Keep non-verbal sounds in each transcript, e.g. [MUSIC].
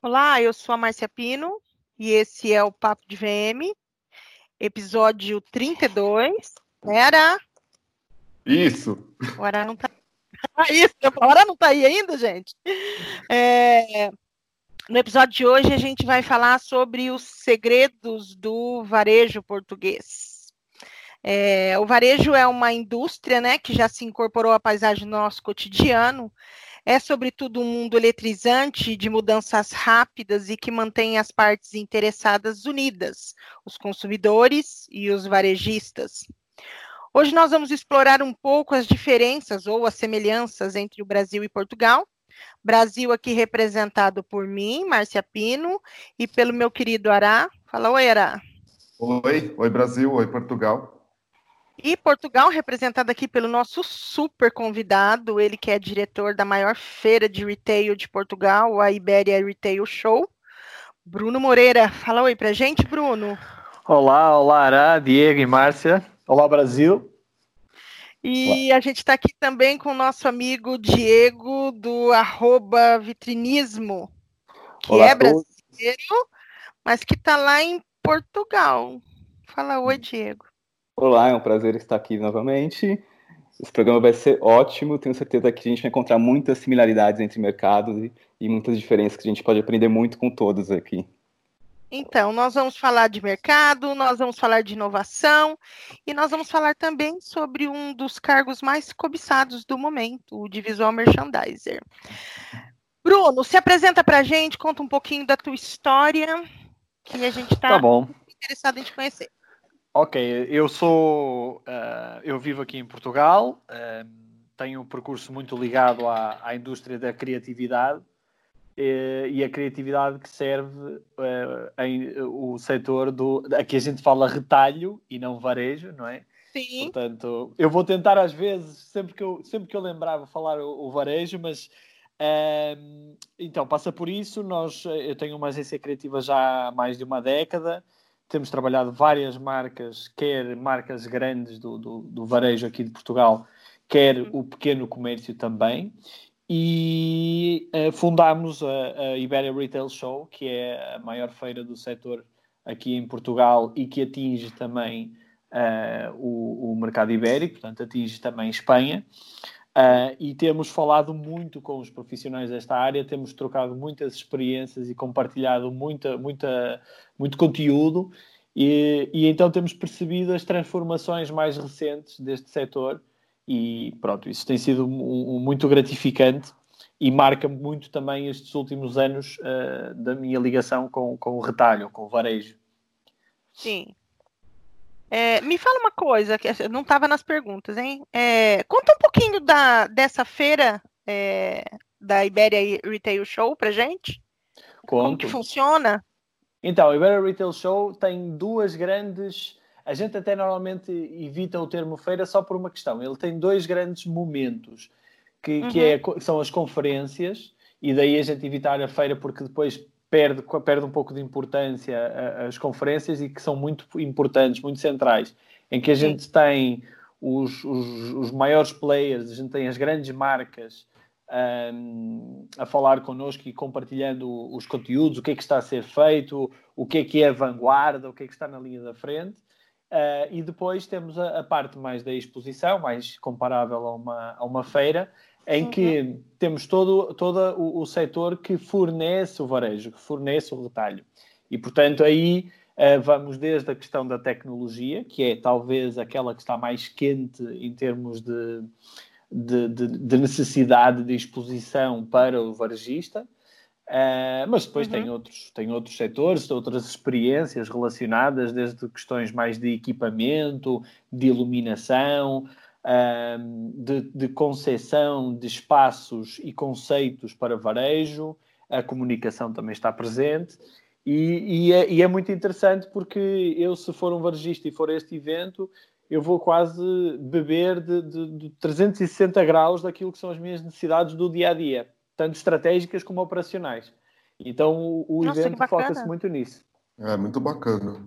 Olá, eu sou a Márcia Pino e esse é o Papo de VM, episódio 32. Era? Isso. Agora não tá. Ah, [LAUGHS] isso, agora não tá aí ainda, gente. É... No episódio de hoje a gente vai falar sobre os segredos do varejo português. É... O varejo é uma indústria, né, que já se incorporou à paisagem do nosso cotidiano é, sobretudo, um mundo eletrizante de mudanças rápidas e que mantém as partes interessadas unidas, os consumidores e os varejistas. Hoje nós vamos explorar um pouco as diferenças ou as semelhanças entre o Brasil e Portugal. Brasil aqui representado por mim, Márcia Pino, e pelo meu querido Ará. Fala, oi, Ará. Oi, oi Brasil, oi Portugal. E Portugal, representado aqui pelo nosso super convidado, ele que é diretor da maior feira de retail de Portugal, a Iberia Retail Show, Bruno Moreira. Fala oi pra gente, Bruno. Olá, olá, Ara, Diego e Márcia. Olá, Brasil. E a gente está aqui também com o nosso amigo Diego, do arroba vitrinismo, que Olá é brasileiro, mas que está lá em Portugal. Fala oi, Diego. Olá, é um prazer estar aqui novamente. Esse programa vai ser ótimo, tenho certeza que a gente vai encontrar muitas similaridades entre mercados e, e muitas diferenças que a gente pode aprender muito com todos aqui. Então, nós vamos falar de mercado, nós vamos falar de inovação e nós vamos falar também sobre um dos cargos mais cobiçados do momento, o de visual merchandiser. Bruno, se apresenta para a gente, conta um pouquinho da tua história, que a gente está tá interessado em te conhecer. Ok, eu sou. Uh, eu vivo aqui em Portugal, uh, tenho um percurso muito ligado à, à indústria da criatividade uh, e a criatividade que serve em, o setor do. Aqui a gente fala retalho e não varejo, não é? Sim. Portanto, eu vou tentar às vezes, sempre que eu, sempre que eu lembrava, falar o, o varejo, mas. então, passa por isso. Nós, eu tenho uma agência criativa já há mais de uma década temos trabalhado várias marcas, quer marcas grandes do, do, do varejo aqui de Portugal, quer o pequeno comércio também. E uh, fundámos a, a Iberia Retail Show, que é a maior feira do setor aqui em Portugal e que atinge também uh, o, o mercado ibérico, portanto, atinge também Espanha. Uh, e temos falado muito com os profissionais desta área, temos trocado muitas experiências e compartilhado muita, muita, muito conteúdo, e, e então temos percebido as transformações mais recentes deste setor, e pronto, isso tem sido um, um, muito gratificante e marca muito também estes últimos anos uh, da minha ligação com, com o retalho, com o varejo. Sim, é, me fala uma coisa, que não estava nas perguntas, hein? É, conta um pouquinho da, dessa feira é, da Iberia Retail Show pra gente. Conto. Como que funciona? Então, a Iberia Retail Show tem duas grandes. A gente até normalmente evita o termo feira só por uma questão. Ele tem dois grandes momentos, que, uhum. que é, são as conferências, e daí a gente evitar a feira porque depois perde, perde um pouco de importância as conferências e que são muito importantes, muito centrais, em que a gente Sim. tem os, os, os, maiores players, a gente tem as grandes marcas um, a falar connosco e compartilhando os conteúdos, o que é que está a ser feito, o que é que é a vanguarda, o que é que está na linha da frente. Uh, e depois temos a, a, parte mais da exposição, mais comparável a uma, a uma feira, em uhum. que temos todo, todo o, o setor que fornece o varejo, que fornece o retalho. E, portanto, aí uh, vamos desde a questão da tecnologia, que é talvez aquela que está mais quente em termos de, de, de, de necessidade de exposição para o varejista, uh, mas depois uhum. tem, outros, tem outros setores, outras experiências relacionadas, desde questões mais de equipamento, de iluminação, de, de concessão de espaços e conceitos para varejo, a comunicação também está presente. E, e, é, e, é, muito interessante porque eu, se for um varejista e for a este evento, eu vou quase beber de, de, de 360 graus daquilo que são as minhas necessidades do dia a dia, tanto estratégicas como operacionais. Então o, o Nossa, evento foca-se muito nisso. É muito bacana.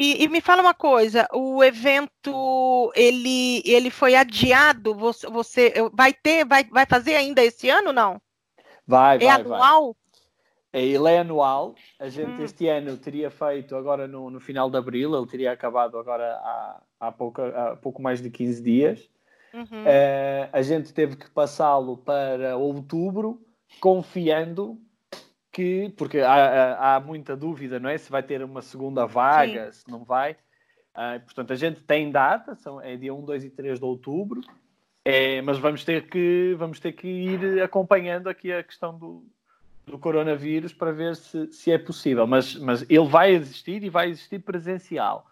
E, e, me fala uma coisa, o evento ele, ele foi adiado? Você, você vai ter, vai, vai fazer ainda esse ano não? Vai, é vai. anual? É, ele é anual. A gente Hum. este ano teria feito agora no, no final de abril, ele teria acabado agora há, há, pouco, há pouco mais de 15 dias. Uhum. Eh, a gente teve que passá-lo para outubro, confiando que, porque há, há- muita dúvida, não é? Se vai ter uma segunda vaga, se não vai. Ah, portanto, a gente tem data, são, é dia 1, 2 e 3 de outubro, É, mas vamos ter, que, vamos ter que ir acompanhando aqui a questão do, do coronavírus para ver se, se é possível. Mas, mas ele vai existir e vai existir presencial.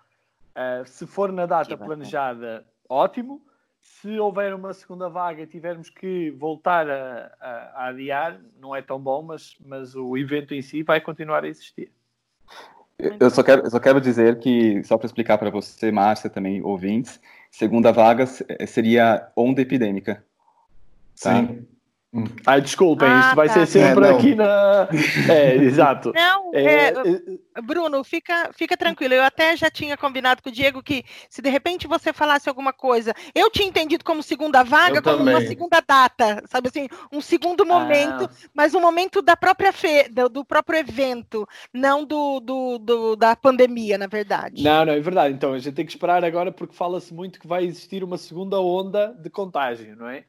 Ah, se for na data planejada, ótimo. Se houver uma segunda vaga e tivermos que voltar a, a, a adiar, não é tão bom, mas, mas o evento em si vai continuar a existir. Eu só quero, eu só quero dizer que, só para explicar para você, Márcia, também ouvintes, segunda vaga seria onda epidêmica. Tá? Sim. Ai, desculpem, Ah, vai tá. ser sempre É, aqui na. É, exato. Não, É, é, é, Bruno, fica, fica tranquilo. Eu até já tinha combinado com o Diego que se de repente você falasse alguma coisa, eu tinha entendido como segunda vaga, Eu como uma também. segunda data, sabe assim, um segundo momento, Ah, mas um momento da própria fe, do, do próprio evento, não do, do, do- da pandemia, na verdade. Não, não, é verdade. Então a gente tem que esperar agora porque fala-se muito que vai existir uma segunda onda de contágio, não é?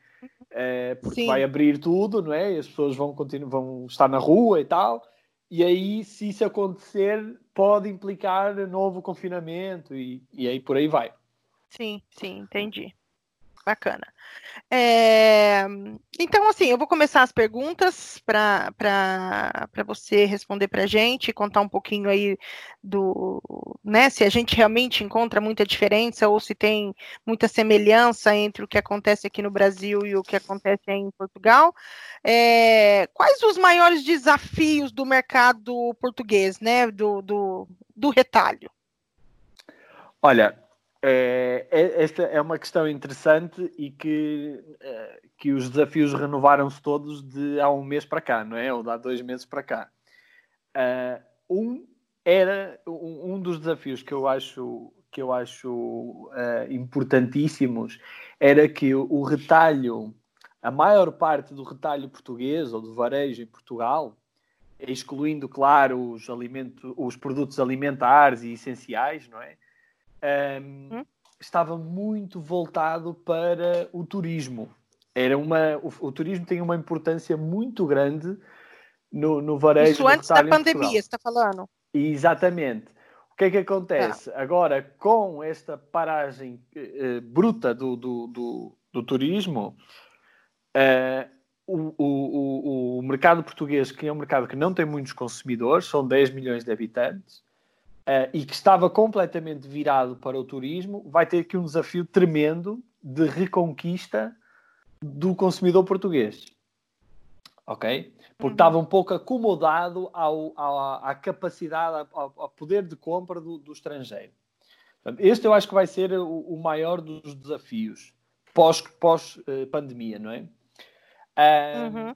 É, porque Sim. vai abrir tudo, não é? E as pessoas vão, continuar, vão estar na rua e tal. E aí, se isso acontecer, pode implicar novo confinamento e, e aí por aí vai. Sim, sim, entendi. Bacana. É, então, assim, eu vou começar as perguntas para você responder para a gente, contar um pouquinho aí do, né, se a gente realmente encontra muita diferença ou se tem muita semelhança entre o que acontece aqui no Brasil e o que acontece aí em Portugal. É, quais os maiores desafios do mercado português, né, do, do, do retalho? Olha, é, é- esta é uma questão interessante e que, eh, que os desafios renovaram-se todos de há um mês para cá, não é? Ou de há dois meses para cá. Ah, um era um, um dos desafios que eu acho que eu acho ah, importantíssimos era que o, o retalho, a maior parte do retalho português ou do varejo em Portugal, excluindo, claro, os, alimentos, os produtos alimentares e essenciais, não é? Hum? estava muito voltado para o turismo. Era uma, o, o turismo tem uma importância muito grande no, no varejo. Isso antes da pandemia, está falando? Exatamente. O que é que acontece? Agora, com esta paragem eh, eh, bruta do, do, do, do turismo, eh, o, o, o, o mercado português, que é um mercado que não tem muitos consumidores, são 10 milhões de habitantes, eh, e que estava completamente virado para o turismo, vai ter aqui um desafio tremendo de reconquista do consumidor português. Ok? Porque Uhum. estava um pouco acomodado ao, ao- à capacidade, ao, ao poder de compra do, do estrangeiro. Portanto, este eu acho que vai ser o, o maior dos desafios pós-pandemia, pós, pandemia, não é? Uhum.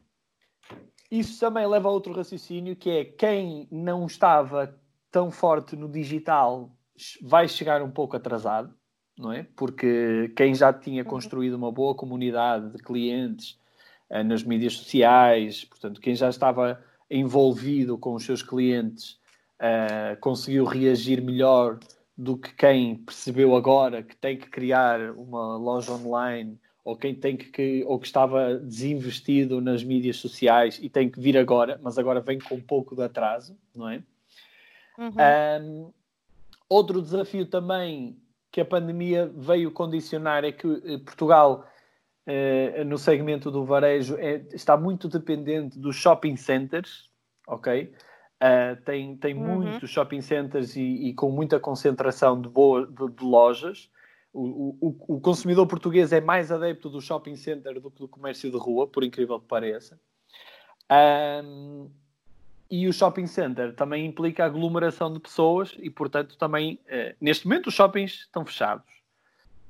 Isso também leva a outro raciocínio que é quem não estava tão forte no digital vai chegar um pouco atrasado, não é? Porque quem já tinha construído uma boa comunidade de clientes eh, nas mídias sociais, portanto, quem já estava envolvido com os seus clientes eh, conseguiu reagir melhor do que quem percebeu agora que tem que criar uma loja online ou quem tem que, que- ou que estava desinvestido nas mídias sociais e tem que vir agora, mas agora vem com um pouco de atraso, não é? Uhum. Um, outro desafio também que a pandemia veio condicionar é que eh, Portugal, eh, no segmento do varejo, é- está muito dependente dos shopping centers, ok? Uh, tem tem Uhum. muitos shopping centers e, e com muita concentração de, boa, de, de lojas. O, o, o consumidor português é mais adepto do shopping center do que do comércio de rua, por incrível que pareça. Um, e o shopping center também implica aglomeração de pessoas e, portanto, também, eh, neste momento, os shoppings estão fechados.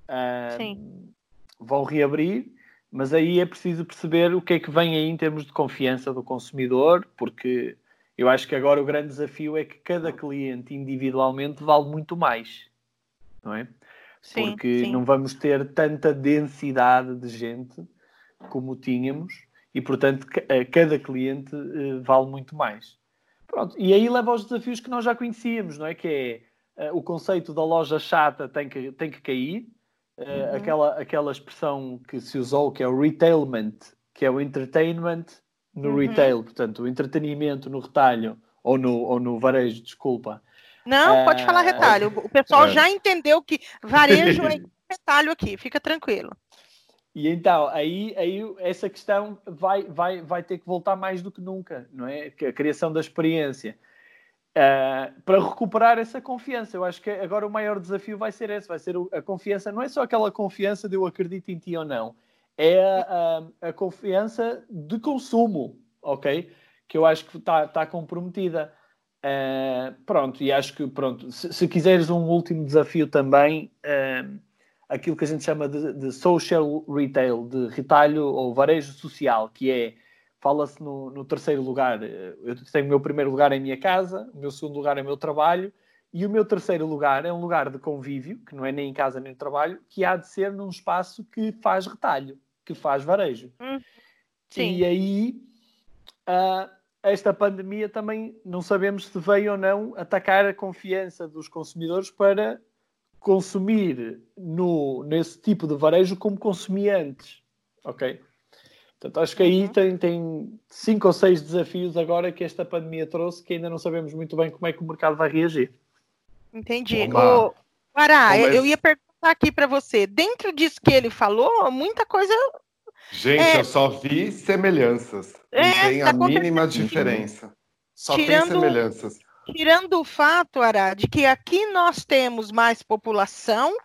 Ah, Sim. Vão reabrir, mas aí é preciso perceber o que é que vem aí em termos de confiança do consumidor, porque eu acho que agora o grande desafio é que cada cliente individualmente vale muito mais, não é? Sim, porque sim. não vamos ter tanta densidade de gente como tínhamos e, portanto, eh, cada cliente eh, vale muito mais. Pronto, e aí leva aos desafios que nós já conhecíamos, não é? Que é uh, o conceito da loja chata tem que, tem que cair, uh, uhum. aquela, aquela expressão que se usou, que é o retailment, que é o entertainment no uhum. retail, portanto, o entretenimento no retalho ou no, ou no varejo, desculpa. Não, pode falar retalho. O pessoal já entendeu que varejo é [LAUGHS] retalho aqui, fica tranquilo. E então, aí, aí essa questão vai, vai, vai ter que voltar mais do que nunca, não é? A criação da experiência. Uh, para recuperar essa confiança. Eu acho que agora o maior desafio vai ser esse, vai ser a confiança, não é só aquela confiança de eu acredito em ti ou não, é a, a, a confiança de consumo, ok? Que eu acho que está tá comprometida. Uh, pronto, e acho que, pronto, se, se, quiseres um último desafio também, uh, aquilo que a gente chama de, de, social retail, de retalho ou varejo social, que é, fala-se no, no, terceiro lugar, eh, eu tenho o meu primeiro lugar em minha casa, o meu segundo lugar é o meu trabalho, e o meu terceiro lugar é um lugar de convívio, que não é nem em casa nem no trabalho, que há de ser num espaço que faz retalho, que faz varejo. Hum, e aí, uh, esta pandemia também não sabemos se veio ou não atacar a confiança dos consumidores para consumir no, nesse tipo de varejo como consumia antes. Ok? Portanto, acho que aí uhum. tem, tem cinco ou seis desafios agora que esta pandemia trouxe que ainda não sabemos muito bem como é que o mercado vai reagir. Entendi. O Pará, eu ia perguntar aqui para você. Dentro disso que ele falou, muita coisa. Gente, é... eu só vi semelhanças. É, não tem tá a mínima diferença. Só Tirando... tem semelhanças tirando o fato, Ará, de que aqui nós temos mais população,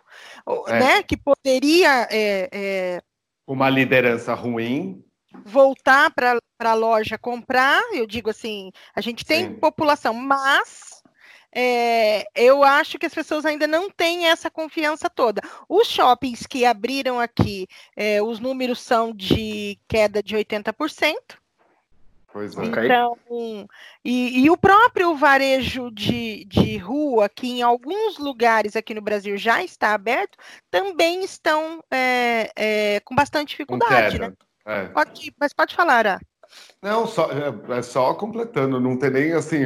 é. né, que poderia... É, é, Uma liderança ruim. Voltar para a loja comprar, eu digo assim, a gente tem Sim. população, mas é, eu acho que as pessoas ainda não têm essa confiança toda. Os shoppings que abriram aqui, é, os números são de queda de 80%. Pois é. Então, e, e, o próprio varejo de, de rua, que em alguns lugares aqui no Brasil já está aberto, também estão é, é, com bastante dificuldade, né? É. Pode, mas pode falar, ah. Não, só, é, é, só completando, não tem nem assim,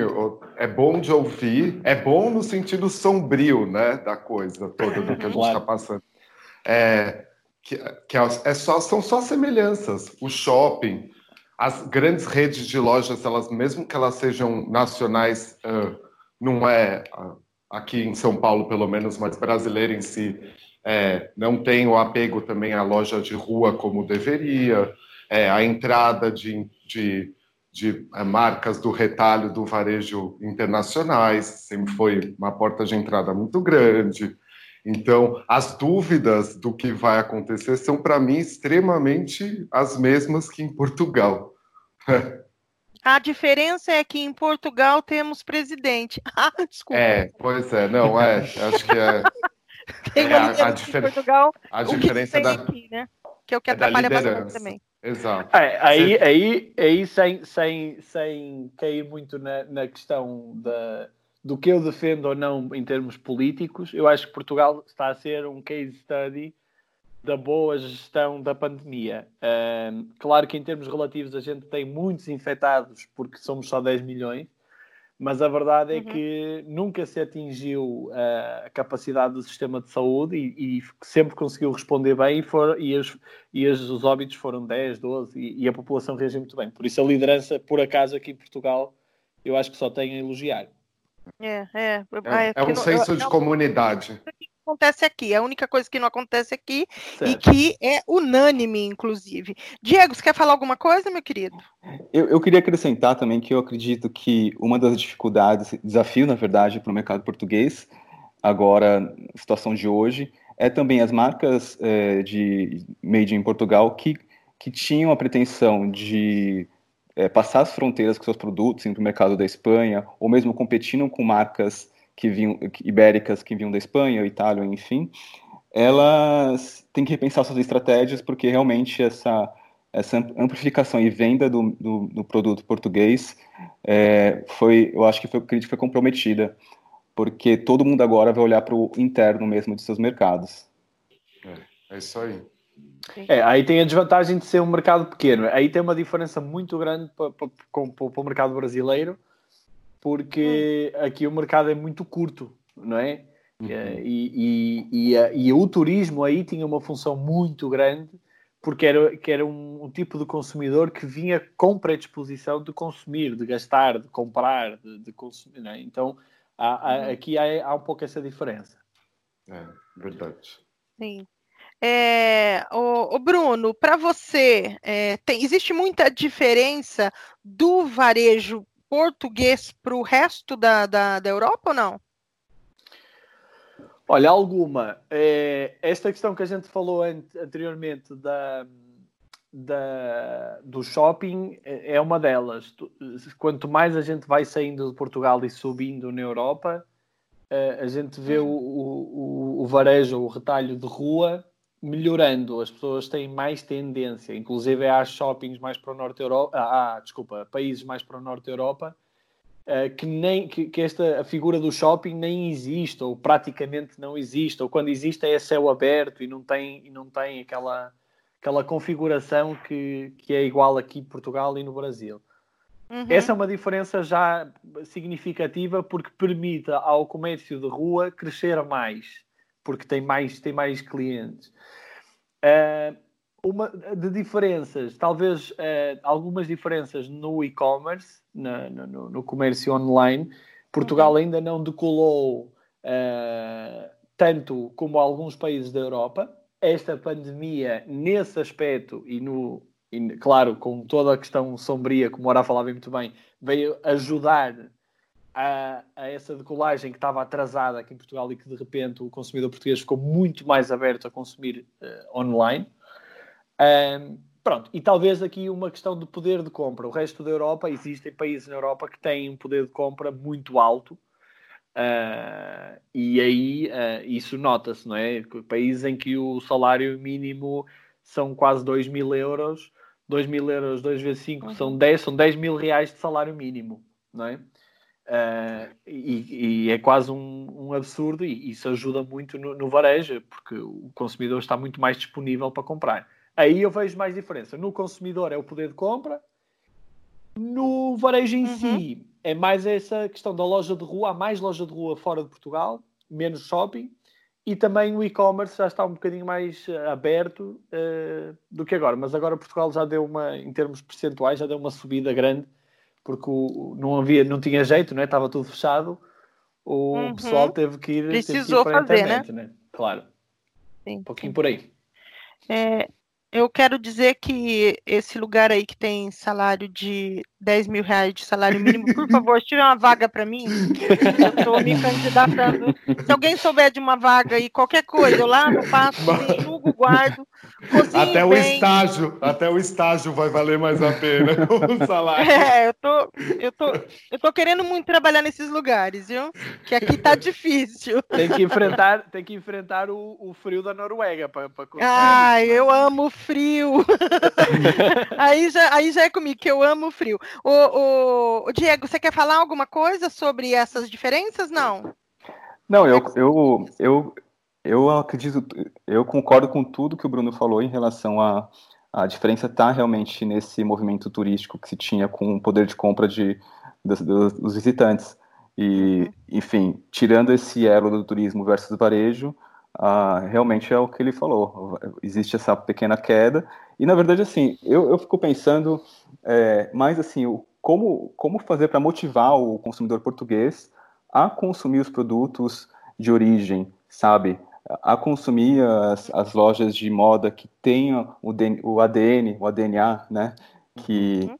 é bom de ouvir, é bom no sentido sombrio, né, da coisa toda do que a gente está passando. É, que, que é, é só, são só semelhanças. O shopping, as grandes redes de lojas, elas mesmo que elas sejam nacionais, não é aqui em São Paulo pelo menos, mas brasileira em si, é, não tem o apego também à loja de rua como deveria, é, a entrada de, de, de é, marcas do retalho do varejo internacionais sempre foi uma porta de entrada muito grande. Então, as dúvidas do que vai acontecer são, para mim, extremamente as mesmas que em Portugal. A diferença é que em Portugal temos presidente. [LAUGHS] Ah, desculpa. É, pois é, não, é, acho que é. [LAUGHS] Tem é, a, a difer... Portugal, a diferença que da. Aqui, né? Que é o que é atrapalha bastante também. Exato. É, aí, aí, aí sem, sem, sem cair muito na, na questão da, do que eu defendo ou não em termos políticos, eu acho que Portugal está a ser um case study da boa gestão da pandemia. Um, claro que em termos relativos a gente tem muitos infectados porque somos só 10 milhões, mas a verdade é uhum. que nunca se atingiu uh, a capacidade do sistema de saúde e, e sempre conseguiu responder bem e, for, e, os, e os, os óbitos foram 10, 12 e, e, a população reagiu muito bem. Por isso a liderança, por acaso, aqui em Portugal, eu acho que só tem a elogiar. É, é. É, é um senso de comunidade acontece aqui. É a única coisa que não acontece aqui certo. e que é unânime, inclusive. Diego, você quer falar alguma coisa, meu querido? Eu, eu queria acrescentar também que eu acredito que uma das dificuldades, desafio, na verdade, para o mercado português, agora, situação de hoje, é também as marcas é, de made in Portugal que, que tinham a pretensão de é, passar as fronteiras com seus produtos para o mercado da Espanha, ou mesmo competindo com marcas que vinham, ibéricas que vinham da Espanha, Itália, enfim, elas têm que repensar suas estratégias porque realmente essa, essa amplificação e venda do, do, do produto português é, foi, eu acho que foi, que foi comprometida, porque todo mundo agora vai olhar para o interno mesmo de seus mercados. É, é isso aí. É, aí tem a desvantagem de ser um mercado pequeno. Aí tem uma diferença muito grande para, para, para, para o mercado brasileiro, porque hum. aqui o mercado é muito curto, não é? Uhum. E, e, e, e, o turismo aí tinha uma função muito grande porque era, que era um, um, tipo de consumidor que vinha com predisposição de consumir, de gastar, de comprar, de, de consumir. É? Então, há, há, uhum. aqui há, há, um pouco essa diferença. É, verdade. Sim. É, o, o Bruno, para você, é, tem, existe muita diferença do varejo português para o resto da, da, da Europa ou não? Olha, alguma. É, esta questão que a gente falou anteriormente da, da, do shopping é, é uma delas. Quanto mais a gente vai saindo de Portugal e subindo na Europa, é, a gente vê o, o, o varejo, o retalho de rua melhorando. As pessoas têm mais tendência, inclusive há shoppings mais para o Norte da Europa, ah, desculpa, países mais para o Norte da Europa, eh, que, nem, que, que, esta a figura do shopping nem existe, ou praticamente não existe, ou quando existe é céu aberto e não tem, e não tem aquela, aquela configuração que, que é igual aqui em Portugal e no Brasil. Uhum. Essa é uma diferença já significativa porque permite ao comércio de rua crescer mais, porque tem mais, tem mais clientes. Uh, uma de diferenças, talvez uh, algumas diferenças no e-commerce, no, no, comércio online. Portugal ainda não decolou uh, tanto como alguns países da Europa. Esta pandemia, nesse aspecto, e no, e, claro, com toda a questão sombria, como o Ora falava muito bem, veio ajudar a, a, essa decolagem que estava atrasada aqui em Portugal e que de repente o consumidor português ficou muito mais aberto a consumir uh, online. Um, pronto, e talvez aqui uma questão de poder de compra. O resto da Europa, existem países na Europa que têm um poder de compra muito alto. Uh, e aí uh, isso nota-se, não é? Países em que o salário mínimo são quase 2 mil euros, 2 mil euros, 2 vezes 5 uhum. são 10, são 10 mil reais de salário mínimo, não é? Uh, e, e, é quase um, um, absurdo e isso ajuda muito no, no varejo, porque o consumidor está muito mais disponível para comprar. Aí eu vejo mais diferença. No consumidor é o poder de compra, no varejo em uhum. si é mais essa questão da loja de rua. Há mais loja de rua fora de Portugal, menos shopping. E também o e-commerce já está um bocadinho mais uh, aberto uh, do que agora. Mas agora Portugal já deu uma, em termos percentuais, já deu uma subida grande, porque o, não havia, não tinha jeito, não é? estava tudo fechado. O uhum. pessoal teve que ir, Precisou teve que ir para fazer, né? né? Claro. Sim, um pouquinho sim. por aí. É, eu quero dizer que esse lugar aí que tem salário de 10 mil reais de salário mínimo, por [LAUGHS] favor, tire uma vaga para mim. Eu estou me candidatando. Se alguém souber de uma vaga aí, qualquer coisa, eu lá no passo, [LAUGHS] julgo, guardo. Até o estágio, até o estágio vai valer mais a pena [LAUGHS] o salário. É, eu tô, eu tô, eu tô querendo muito trabalhar nesses lugares, viu? Que aqui tá difícil. [LAUGHS] Tem que enfrentar, tem que enfrentar o, o frio da Noruega para Ai, eu amo frio. [LAUGHS] aí, já, aí já é comigo, que eu amo frio. O, o, o, Diego, você quer falar alguma coisa sobre essas diferenças? Não. Não, eu, eu, eu, eu acredito, eu concordo com tudo que o Bruno falou em relação a a diferença está realmente nesse movimento turístico que se tinha com o poder de compra de, dos, dos visitantes. E, uhum. enfim, tirando esse elo do turismo versus varejo, uh, realmente é o que ele falou. Existe essa pequena queda. E, na verdade, assim, eu, eu fico pensando é, mais assim, o, como, como fazer para motivar o consumidor português a consumir os produtos de origem, sabe? A consumir as, as lojas de moda que tenham o, o ADN, o ADNA, né? Que uhum.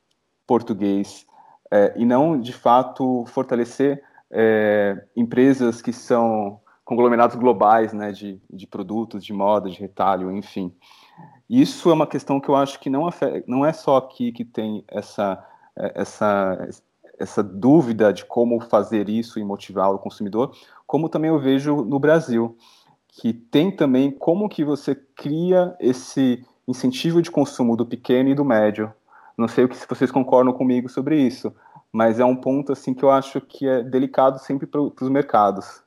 português. É, e não, de fato, fortalecer é, empresas que são conglomerados globais né, de, de produtos, de moda, de retalho, enfim. Isso é uma questão que eu acho que não, não é só aqui que tem essa, essa, essa dúvida de como fazer isso e motivar o consumidor, como também eu vejo no Brasil, que tem também como que você cria esse incentivo de consumo do pequeno e do médio. Não sei o que se vocês concordam comigo sobre isso, mas é um ponto assim que eu acho que é delicado sempre para os mercados.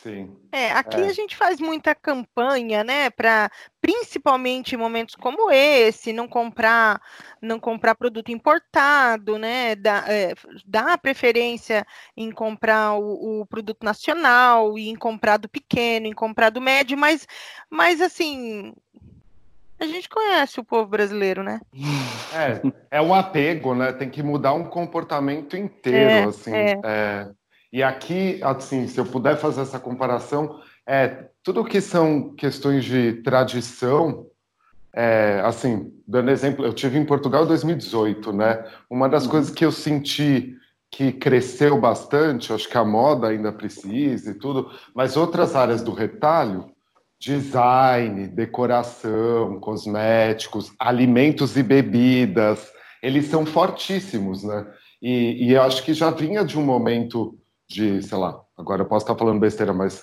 Sim. É, aqui é. a gente faz muita campanha, né, para principalmente em momentos como esse, não comprar, não comprar produto importado, né, dar, é, dar preferência em comprar o, o, produto nacional e em comprar do pequeno, em comprar do médio, mas, mas assim, a gente conhece o povo brasileiro, né? É, é um apego, né? Tem que mudar um comportamento inteiro, é, assim. É. E aqui, assim, se eu puder fazer essa comparação, é tudo que são questões de tradição, é, assim, dando exemplo, eu tive em Portugal em 2018, né? Uma das uhum. coisas que eu senti que cresceu bastante, acho que a moda ainda precisa e tudo, mas outras áreas do retalho, design, decoração, cosméticos, alimentos e bebidas, eles são fortíssimos, né? E, e eu acho que já vinha de um momento de, sei lá, agora eu posso estar falando besteira, mas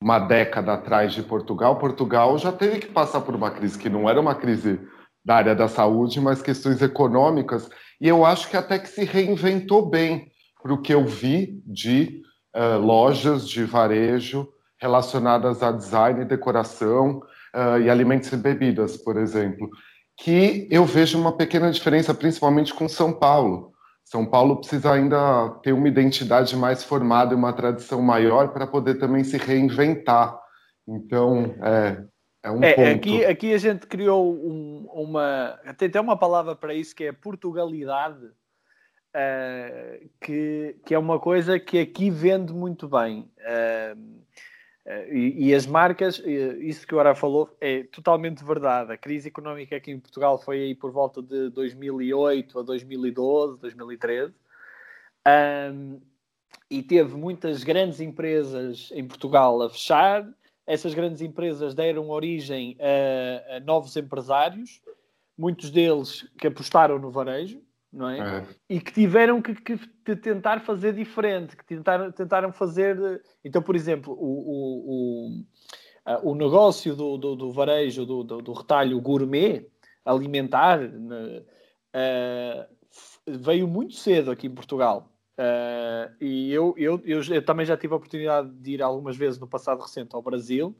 uma década atrás de Portugal, Portugal já teve que passar por uma crise que não era uma crise da área da saúde, mas questões econômicas, e eu acho que até que se reinventou bem para o que eu vi de uh, lojas de varejo relacionadas a design e decoração uh, e alimentos e bebidas, por exemplo, que eu vejo uma pequena diferença, principalmente com São Paulo. São Paulo precisa ainda ter uma identidade mais formada e uma tradição maior para poder também se reinventar. Então, é, é um é, ponto. Aqui, aqui a gente criou um, uma. Tem até uma palavra para isso que é Portugalidade, uh, que, que é uma coisa que aqui vende muito bem. Uh, e, e, as marcas, isso que o Ara falou, é totalmente verdade. A crise económica aqui em Portugal foi aí por volta de 2008 a 2012, 2013. Um, e teve muitas grandes empresas em Portugal a fechar. Essas grandes empresas deram origem a, a novos empresários, muitos deles que apostaram no varejo não é? é. E que tiveram que, que, tentar fazer diferente, que tentaram, tentaram fazer. Então, por exemplo, o, o, o, o negócio do, do, do varejo, do, do, do, retalho gourmet alimentar, uh, veio muito cedo aqui em Portugal. Uh, e eu, eu, eu, eu, também já tive a oportunidade de ir algumas vezes no passado recente ao Brasil.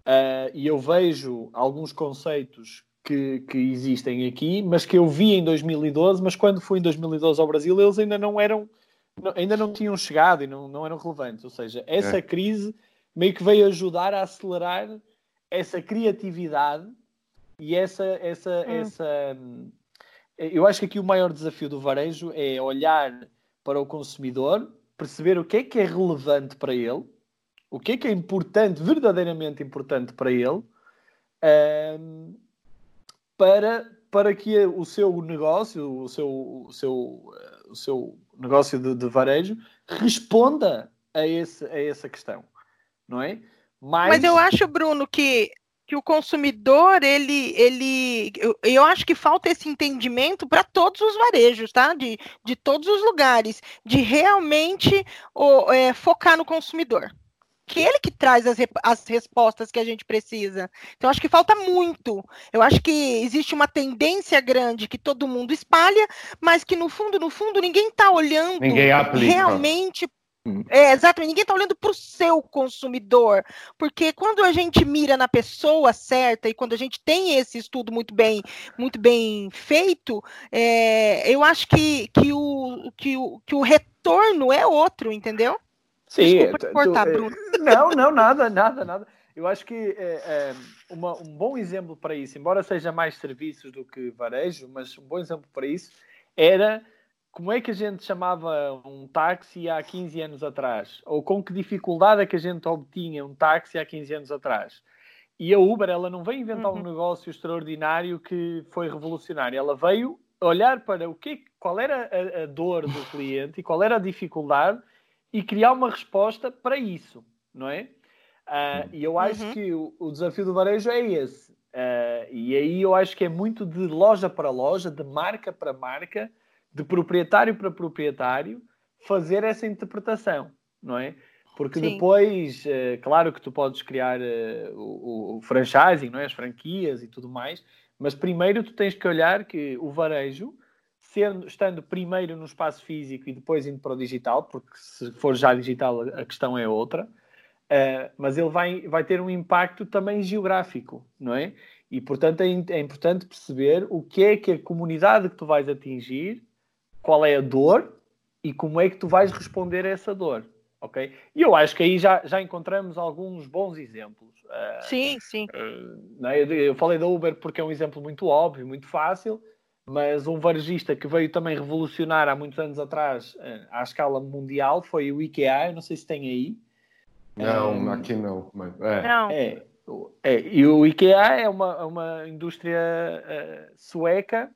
Uh, e eu vejo alguns conceitos que, que, existem aqui, mas que eu vi em 2012, mas quando fui em 2012 ao Brasil, eles ainda não eram, ainda não tinham chegado e não, não eram relevantes. Ou seja, essa é. crise meio que veio ajudar a acelerar essa criatividade e essa, essa, hum. essa. Eu acho que aqui o maior desafio do varejo é olhar para o consumidor, perceber o que é que é relevante para ele, o que é que é importante, verdadeiramente importante para ele. Um, para, para que o seu negócio, o seu, o seu, o seu negócio de, de varejo responda a, esse, a essa questão, não é? Mas... Mas eu acho, Bruno, que que o consumidor ele ele eu, eu acho que falta esse entendimento para todos os varejos tá de, de todos os lugares de realmente o, é, focar no consumidor que ele que traz as, as respostas que a gente precisa. Então, acho que falta muito. Eu acho que existe uma tendência grande que todo mundo espalha, mas que no fundo, no fundo, ninguém está olhando realmente hum. é, exatamente. Ninguém está olhando para o seu consumidor. Porque quando a gente mira na pessoa certa e quando a gente tem esse estudo muito bem, muito bem feito, é, eu acho que, que, o, que, o, que o retorno é outro, entendeu? Sim, Desculpa cortar, tu, Bruno. [LAUGHS] Não, não, nada, nada, nada. Eu acho que é, é, uma, um bom exemplo para isso, embora seja mais serviços do que varejo, mas um bom exemplo para isso era como é que a gente chamava um táxi há 15 anos atrás, ou com que dificuldade é que a gente obtinha um táxi há 15 anos atrás. E a Uber, ela não veio inventar uhum. um negócio extraordinário que foi revolucionário, ela veio olhar para o que, qual era a, a dor do cliente e qual era a dificuldade e criar uma resposta para isso, não é? Uh, e eu acho uhum. que o, o, desafio do varejo é esse. Uh, e aí eu acho que é muito de loja para loja, de marca para marca, de proprietário para proprietário, fazer essa interpretação, não é? Porque Sim. depois, uh, claro que tu podes criar o, o franchising, não é? as franquias e tudo mais, mas primeiro tu tens que olhar que o varejo sendo, estando primeiro no espaço físico e depois indo para o digital, porque se for já digital a questão é outra, Uh, mas ele vai, vai ter um impacto também geográfico, não é? E, portanto, é, é, importante perceber o que é que a comunidade que tu vais atingir, qual é a dor e como é que tu vais responder a essa dor, ok? E eu acho que aí já, já encontramos alguns bons exemplos. Uh, sim, sim. Uh, eu, eu falei da Uber porque é um exemplo muito óbvio, muito fácil, mas um varejista que veio também revolucionar há muitos anos atrás à escala mundial foi o IKEA, não sei se tem aí, não, um, aqui não. Mas, é. Não. É, é, e o IKEA é uma, uma indústria uh, sueca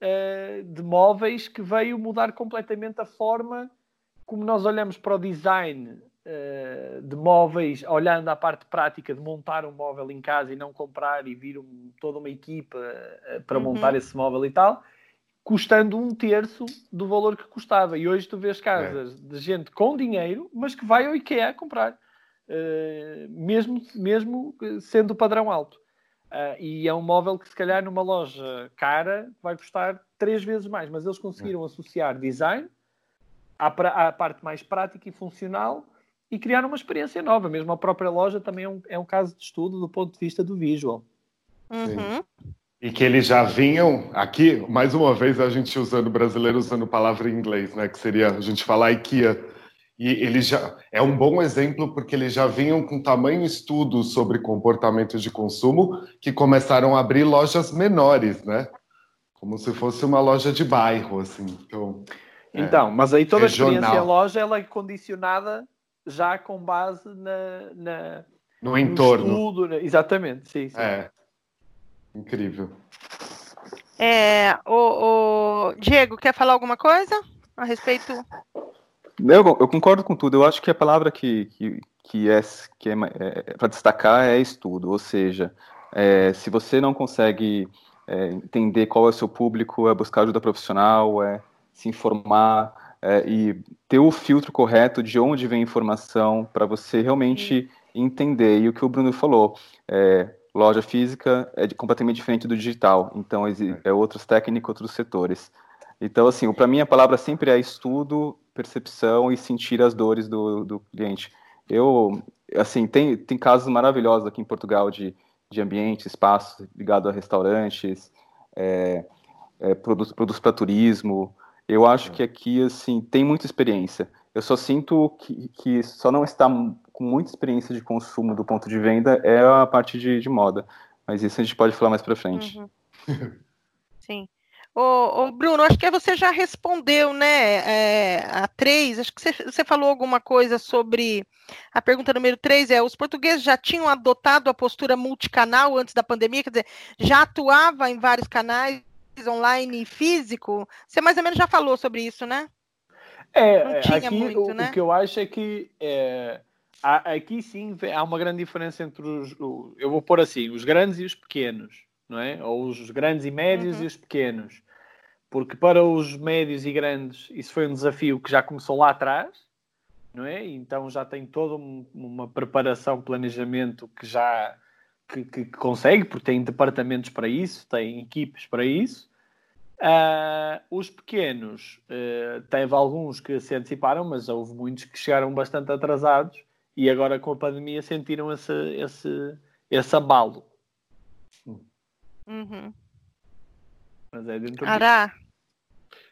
uh, de móveis que veio mudar completamente a forma como nós olhamos para o design de móveis, olhando à parte prática de montar um móvel em casa e não comprar e vir um, toda uma equipa para uhum. montar esse móvel e tal custando um terço do valor que custava. E hoje tu vês casas é. de gente com dinheiro, mas que vai ao IKEA comprar, uh, mesmo, mesmo sendo o padrão alto. Uh, e é um móvel que, se calhar, numa loja cara, vai custar três vezes mais. Mas eles conseguiram é. associar design à, à, parte mais prática e funcional e criar uma experiência nova. Mesmo a própria loja também é um, é um caso de estudo do ponto de vista do visual. Uhum. E que eles já vinham aqui, mais uma vez a gente usando brasileiro usando palavra em inglês, né? Que seria a gente falar IKEA. E eles já é um bom exemplo porque eles já vinham com tamanho estudo sobre comportamento de consumo que começaram a abrir lojas menores, né? Como se fosse uma loja de bairro, assim. Então, é, então mas aí toda regional. a experiência em loja ela é condicionada já com base na, na no entorno. No estudo, né? exatamente, sim, sim. É. Incrível. É, o, o, Diego, quer falar alguma coisa a respeito? Eu, eu concordo com tudo. Eu acho que a palavra que, que, que é, que é, é para destacar é estudo. Ou seja, é, se você não consegue é, entender qual é o seu público, é buscar ajuda profissional, é se informar é, e ter o filtro correto de onde vem a informação para você realmente Sim. entender. E o que o Bruno falou, é, loja física é completamente diferente do digital, então é, é outros técnicos, outros setores. Então, assim, para mim a palavra sempre é estudo, percepção e sentir as dores do, do cliente. Eu, assim, tem, tem casos maravilhosos aqui em Portugal de, de ambiente, espaços ligados a restaurantes, é, é, produtos, produtos para turismo. Eu acho que aqui, assim, tem muita experiência. Eu só sinto que, que só não está com muita experiência de consumo do ponto de venda é a parte de, de moda. Mas isso a gente pode falar mais para frente. Uhum. [LAUGHS] Sim. Ô, ô, Bruno, acho que você já respondeu, né? É, a três, acho que você, você, falou alguma coisa sobre. A pergunta número três é: os portugueses já tinham adotado a postura multicanal antes da pandemia? Quer dizer, já atuava em vários canais online e físico? Você mais ou menos já falou sobre isso, né? É, aqui muito, o, né? o, que eu acho é que é, aqui sim há uma grande diferença entre os. Eu vou pôr assim, os grandes e os pequenos, não é? Ou os grandes e médios uhum. e os pequenos. Porque para os médios e grandes isso foi um desafio que já começou lá atrás, não é? Então já tem toda uma preparação, planejamento que já que, que, consegue, porque tem departamentos para isso, tem equipes para isso. Uh, os pequenos, uh, teve alguns que se anteciparam, mas houve muitos que chegaram bastante atrasados e agora com a pandemia sentiram esse, esse, esse abalo. Uhum. Mas é dentro Ará.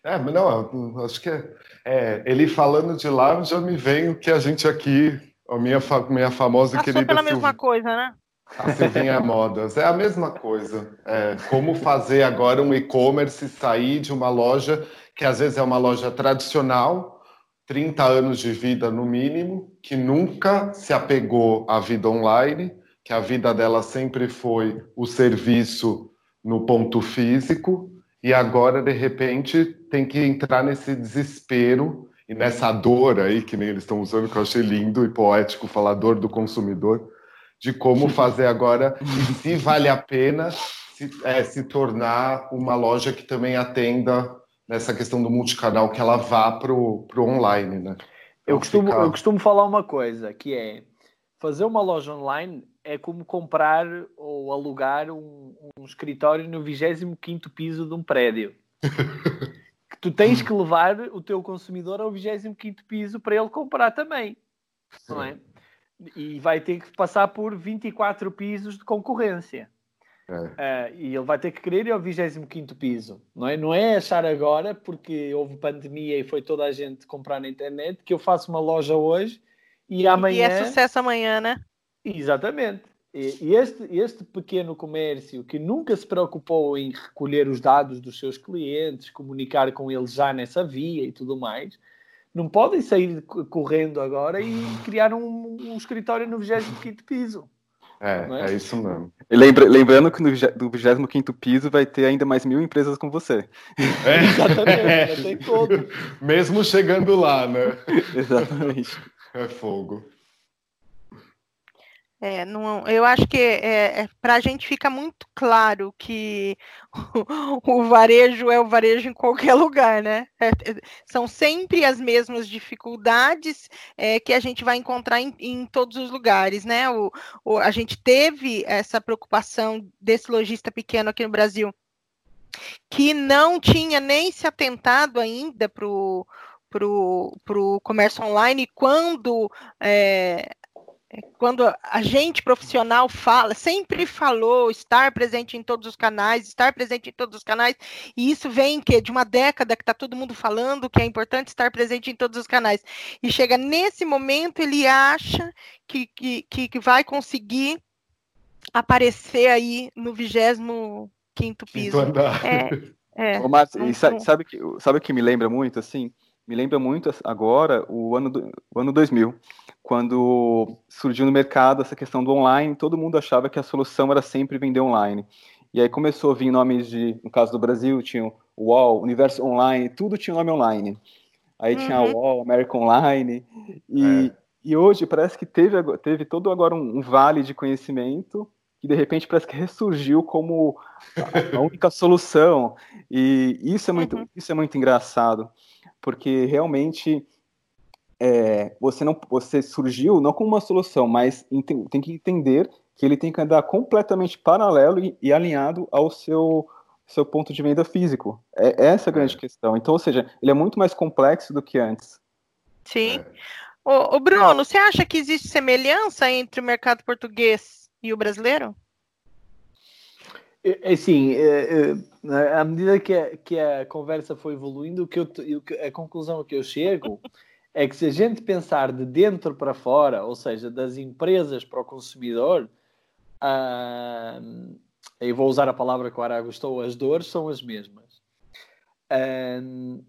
É, mas não, acho que é, é, ele falando de lá já me vem o que a gente aqui, a minha, minha famosa Passou querida. pela mesma coisa, né? A Silvinha Modas. É a mesma coisa. É, como fazer agora um e-commerce sair de uma loja que às vezes é uma loja tradicional, 30 anos de vida no mínimo, que nunca se apegou à vida online, que a vida dela sempre foi o serviço no ponto físico, e agora, de repente, tem que entrar nesse desespero e nessa dor aí, que nem eles estão usando, que eu achei lindo e poético falar dor do consumidor, de como fazer agora e se vale a pena se, é, se tornar uma loja que também atenda nessa questão do multicanal que ela vá para o online, né? Eu costumo, ficar... eu costumo falar uma coisa, que é fazer uma loja online é como comprar ou alugar um, um escritório no 25 piso de um prédio. [LAUGHS] que tu tens que levar o teu consumidor ao 25 piso para ele comprar também. Não é? E vai ter que passar por 24 pisos de concorrência. É. Uh, e ele vai ter que querer ir ao 25 piso, não é? Não é achar agora, porque houve pandemia e foi toda a gente comprar na internet, que eu faço uma loja hoje e amanhã. E é sucesso amanhã, né? Exatamente. E este, este pequeno comércio que nunca se preocupou em recolher os dados dos seus clientes, comunicar com eles já nessa via e tudo mais, não podem sair correndo agora e criar um, um escritório no 25 piso. É, é? é, isso mesmo. Lembra, lembrando que no do 25 piso vai ter ainda mais mil empresas com você. É. [LAUGHS] Exatamente, tem todo. Mesmo chegando lá, né? [LAUGHS] Exatamente. É fogo. É, não, eu acho que é, é, para a gente fica muito claro que o, [LAUGHS] o, varejo é o varejo em qualquer lugar, né? É, é são sempre as mesmas dificuldades é, que a gente vai encontrar em, em todos os lugares, né? O, o, a gente teve essa preocupação desse lojista pequeno aqui no Brasil que não tinha nem se atentado ainda para o comércio online quando é, quando a gente profissional fala, sempre falou estar presente em todos os canais, estar presente em todos os canais, e isso vem que de uma década que está todo mundo falando que é importante estar presente em todos os canais. E chega nesse momento, ele acha que, que, que vai conseguir aparecer aí no 25 quinto piso. É, é, Ô, Márcio, e sabe, sabe, que, sabe o que me lembra muito, assim? Me lembra muito agora o ano, o ano 2000 quando surgiu no mercado essa questão do online, todo mundo achava que a solução era sempre vender online. E aí começou a vir nomes de, no caso do Brasil, tinha o UOL, Universo Online, tudo tinha nome online. Aí uhum. tinha o UOL, American Online, e, é. e hoje parece que teve, teve todo agora um, um, vale de conhecimento que de repente parece que ressurgiu como a, a única solução. E isso é muito, uhum. isso é muito engraçado, porque realmente é, você não você surgiu não como uma solução, mas tem que entender que ele tem que andar completamente paralelo e, e alinhado ao seu seu ponto de venda físico. É, é essa a grande é. questão. Então, ou seja, ele é muito mais complexo do que antes. Sim. É. Ô, Bruno, você acha que existe semelhança entre o mercado português e o brasileiro? É, assim, é, é, à medida que a, que a conversa foi evoluindo, o que eu, a conclusão que eu chego é que se a gente pensar de dentro para fora, ou seja, das empresas para o consumidor, uh, eu vou usar a palavra que o Ara gostou, as dores são as mesmas. Uh,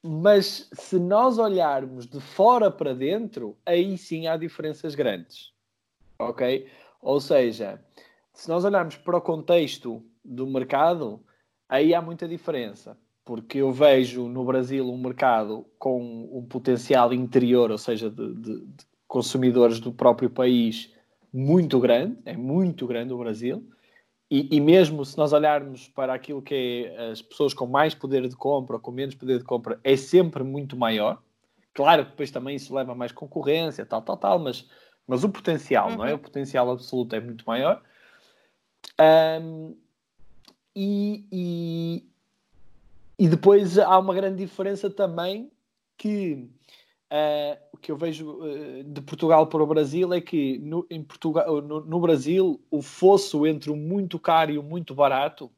mas se nós olharmos de fora para dentro, aí sim há diferenças grandes. Ok? Ou seja, se nós olharmos para o contexto do mercado, aí há muita diferença porque eu vejo no Brasil um mercado com um potencial interior, ou seja, de, de, de, consumidores do próprio país muito grande, é muito grande o Brasil, e, e, mesmo se nós olharmos para aquilo que é as pessoas com mais poder de compra ou com menos poder de compra, é sempre muito maior. Claro que depois também isso leva a mais concorrência, tal, tal, tal, mas, mas o potencial, uhum. não é? Uhum. O potencial absoluto é muito maior. Um, e, e, e depois há uma grande diferença também que uh, o que eu vejo uh, de Portugal para o Brasil é que no, em Portugal, no, no, Brasil o fosso entre o muito caro e o muito barato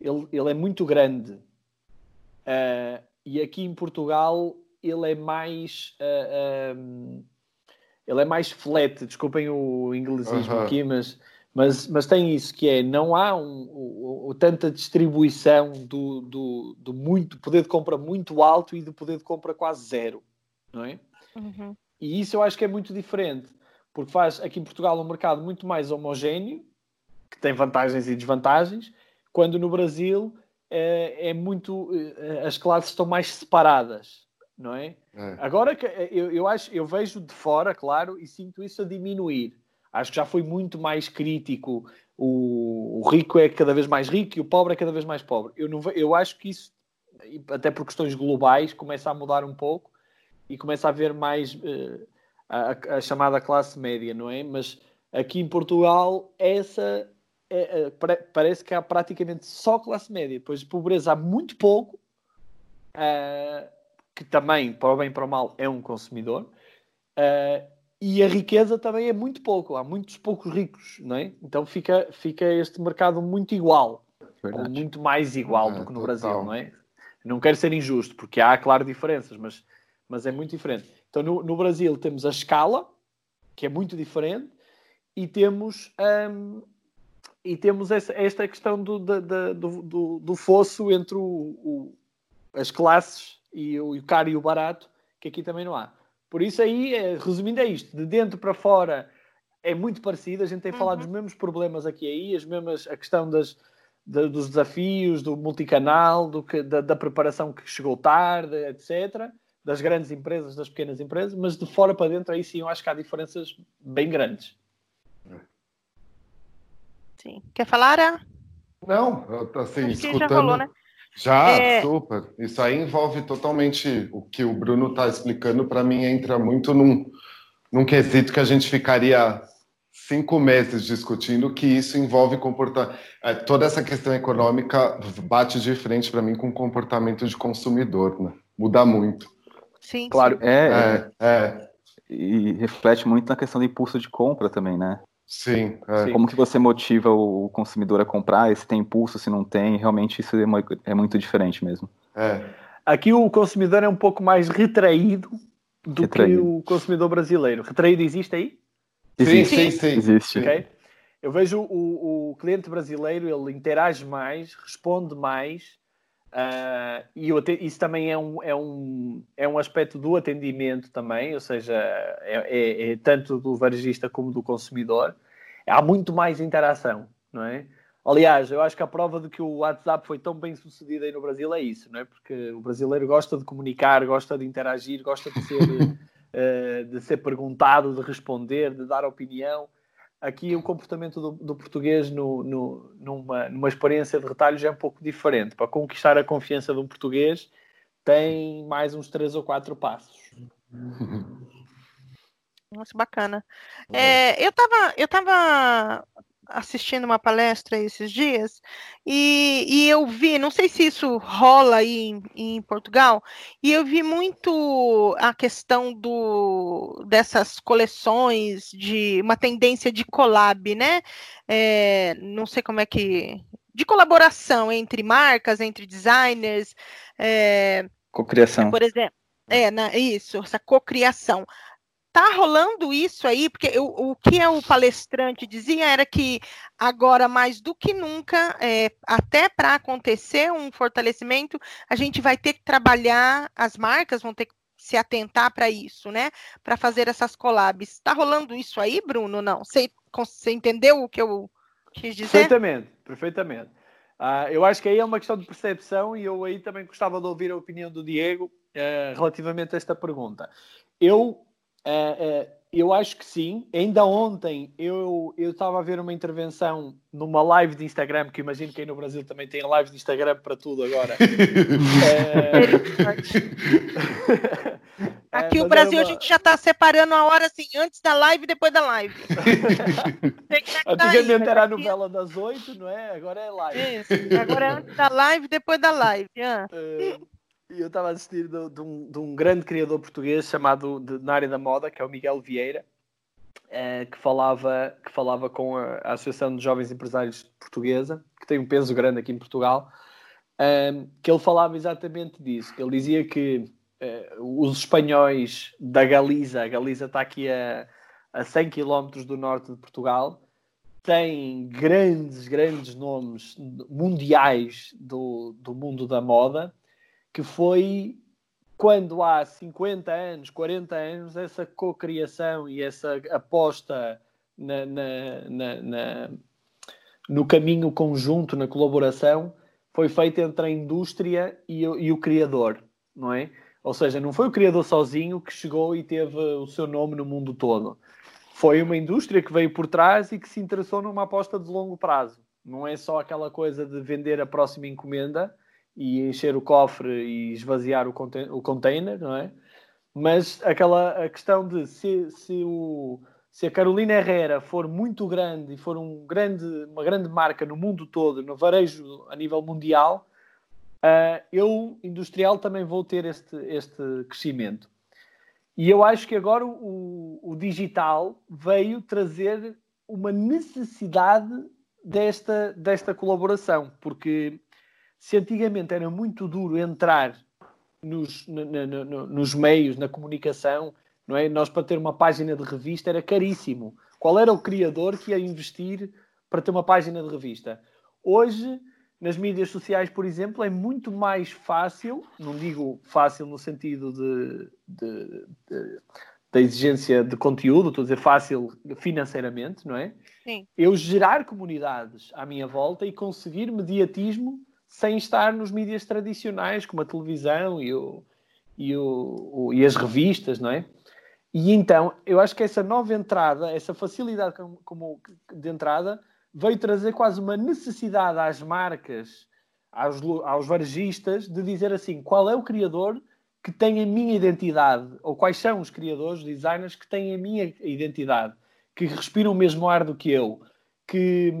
ele, ele é muito grande. Uh, e aqui em Portugal ele é mais um, ele é mais flat, desculpem o inglesismo -huh. aqui, mas mas, mas tem isso que é, não há um, um, um, tanta distribuição do, do, do, muito poder de compra muito alto e do poder de compra quase zero, não é? Uhum. E isso eu acho que é muito diferente, porque faz aqui em Portugal um mercado muito mais homogéneo, que tem vantagens e desvantagens, quando no Brasil é, é muito eh, as classes estão mais separadas, não é? é. Agora eu, eu acho, eu vejo de fora, claro, e sinto isso a diminuir Acho que já foi muito mais crítico. O, o, rico é cada vez mais rico e o pobre é cada vez mais pobre. Eu, não, eu acho que isso, até por questões globais, começa a mudar um pouco e começa a haver mais uh, a, a, chamada classe média, não é? Mas aqui em Portugal, essa é, é, parece que há praticamente só classe média, pois de pobreza há muito pouco, uh, que também, para o bem e para o mal, é um consumidor. Uh, e a riqueza também é muito pouco, há muitos poucos ricos, não é? Então fica, fica este mercado muito igual, ou muito mais igual é, do que no total. Brasil, não é? Não quero ser injusto, porque há, claro, diferenças, mas, mas é muito diferente. Então no, no Brasil temos a escala, que é muito diferente, e temos, um, e temos essa, esta questão do, do, do, do fosso entre o, o, as classes e o, o caro e o barato, que aqui também não há. Por isso aí, é, resumindo, é isto. De dentro para fora é muito parecido. A gente tem uhum. falado dos mesmos problemas aqui e aí, as mesmas, a questão das, de, dos desafios, do multicanal, do que, da, da, preparação que chegou tarde, etc. Das grandes empresas, das pequenas empresas, mas de fora para dentro aí sim eu acho que há diferenças bem grandes. Sim. Quer falar, Ara? Não, assim, escutando... já falou, né? Já, é... super. Isso aí envolve totalmente o que o Bruno está explicando. Para mim, entra muito num, num quesito que a gente ficaria cinco meses discutindo, que isso envolve comportamento. É, toda essa questão econômica bate de frente para mim com o comportamento de consumidor, né? Muda muito. Sim, claro. É, é, é, E reflete muito na questão do impulso de compra também, né? Sim, é. Como que você motiva o consumidor a comprar? Se tem impulso, se não tem, realmente isso é, é muito diferente mesmo. É. Aqui o consumidor é um pouco mais retraído do retraído. que o consumidor brasileiro. Retraído existe aí? Existe, sim, sim, sim. Existe. Okay. Eu vejo o, o cliente brasileiro, ele interage mais, responde mais, Uh, e isso também é um, é, um, é um aspecto do atendimento também, ou seja, é, é, é, tanto do varejista como do consumidor. Há muito mais interação, não é? Aliás, eu acho que a prova de que o WhatsApp foi tão bem sucedido aí no Brasil é isso, não é? Porque o brasileiro gosta de comunicar, gosta de interagir, gosta de ser, uh, [LAUGHS] de ser perguntado, de responder, de dar opinião aqui o comportamento do, do português no, no, numa, numa experiência de retalho já é um pouco diferente. Para conquistar a confiança de um português, tem mais uns três ou quatro passos. [LAUGHS] Nossa, bacana. É, eu estava eu tava assistindo uma palestra esses dias e, e eu vi, não sei se isso rola aí em, em, Portugal, e eu vi muito a questão do, dessas coleções de uma tendência de collab, né? É, não sei como é que. de colaboração entre marcas, entre designers. É, Cocriação. Por exemplo. É, na, isso, essa cocriação tá rolando isso aí, porque o, o que o palestrante dizia era que agora, mais do que nunca, é, até para acontecer um fortalecimento, a gente vai ter que trabalhar, as marcas vão ter que se atentar para isso, né? Para fazer essas collabs. Está rolando isso aí, Bruno? Não? Você, você entendeu o que eu quis dizer? Perfeitamente, perfeitamente. Uh, eu acho que aí é uma questão de percepção e eu aí também gostava de ouvir a opinião do Diego uh, relativamente a esta pergunta. Eu Uh, uh, eu acho que sim. Ainda ontem eu estava a ver uma intervenção numa live de Instagram, que imagino que aí no Brasil também tem live de Instagram para tudo agora. [LAUGHS] Aqui no Brasil uma... a gente já está separando a hora assim, antes da live e depois da live. [LAUGHS] Antigamente era a novela das oito, não é? Agora é live. Isso, agora é antes da live e depois da live. Ah. Eu estava a assistir de, de, um, de, um, grande criador português chamado de, na área da moda, que é o Miguel Vieira, eh, que, falava, que falava com a, a, Associação de Jovens Empresários Portuguesa, que tem um peso grande aqui em Portugal, eh, que ele falava exatamente disso. Que ele dizia que eh, os espanhóis da Galiza, a Galiza está aqui a, a 100 km do norte de Portugal, têm grandes, grandes nomes mundiais do, do mundo da moda que foi quando há 50 anos, 40 anos, essa cocriação e essa aposta na, na, na, no caminho conjunto, na colaboração, foi feita entre a indústria e, e o criador, não é? Ou seja, não foi o criador sozinho que chegou e teve o seu nome no mundo todo. Foi uma indústria que veio por trás e que se interessou numa aposta de longo prazo. Não é só aquela coisa de vender a próxima encomenda, e encher o cofre e esvaziar o, container, o container, não é? Mas aquela a questão de se, se, o, se a Carolina Herrera for muito grande e for um grande, uma grande marca no mundo todo, no varejo a nível mundial, uh, eu, industrial, também vou ter este, este crescimento. E eu acho que agora o, o digital veio trazer uma necessidade desta, desta colaboração, porque se antigamente era muito duro entrar nos, na, na, nos meios, na comunicação, não é? Nós para ter uma página de revista era caríssimo. Qual era o criador que ia investir para ter uma página de revista? Hoje, nas mídias sociais, por exemplo, é muito mais fácil, não digo fácil no sentido de, de, de da exigência de conteúdo, estou a dizer fácil financeiramente, não é? Sim. Eu gerar comunidades à minha volta e conseguir mediatismo sem estar nos mídias tradicionais, como a televisão e, o, e, o, o, e as revistas, não é? E então, eu acho que essa nova entrada, essa facilidade como, como de entrada, veio trazer quase uma necessidade às marcas, aos, aos varejistas, de dizer assim, qual é o criador que tem a minha identidade, ou quais são os criadores, designers que têm a minha identidade, que respiram o mesmo ar do que eu, que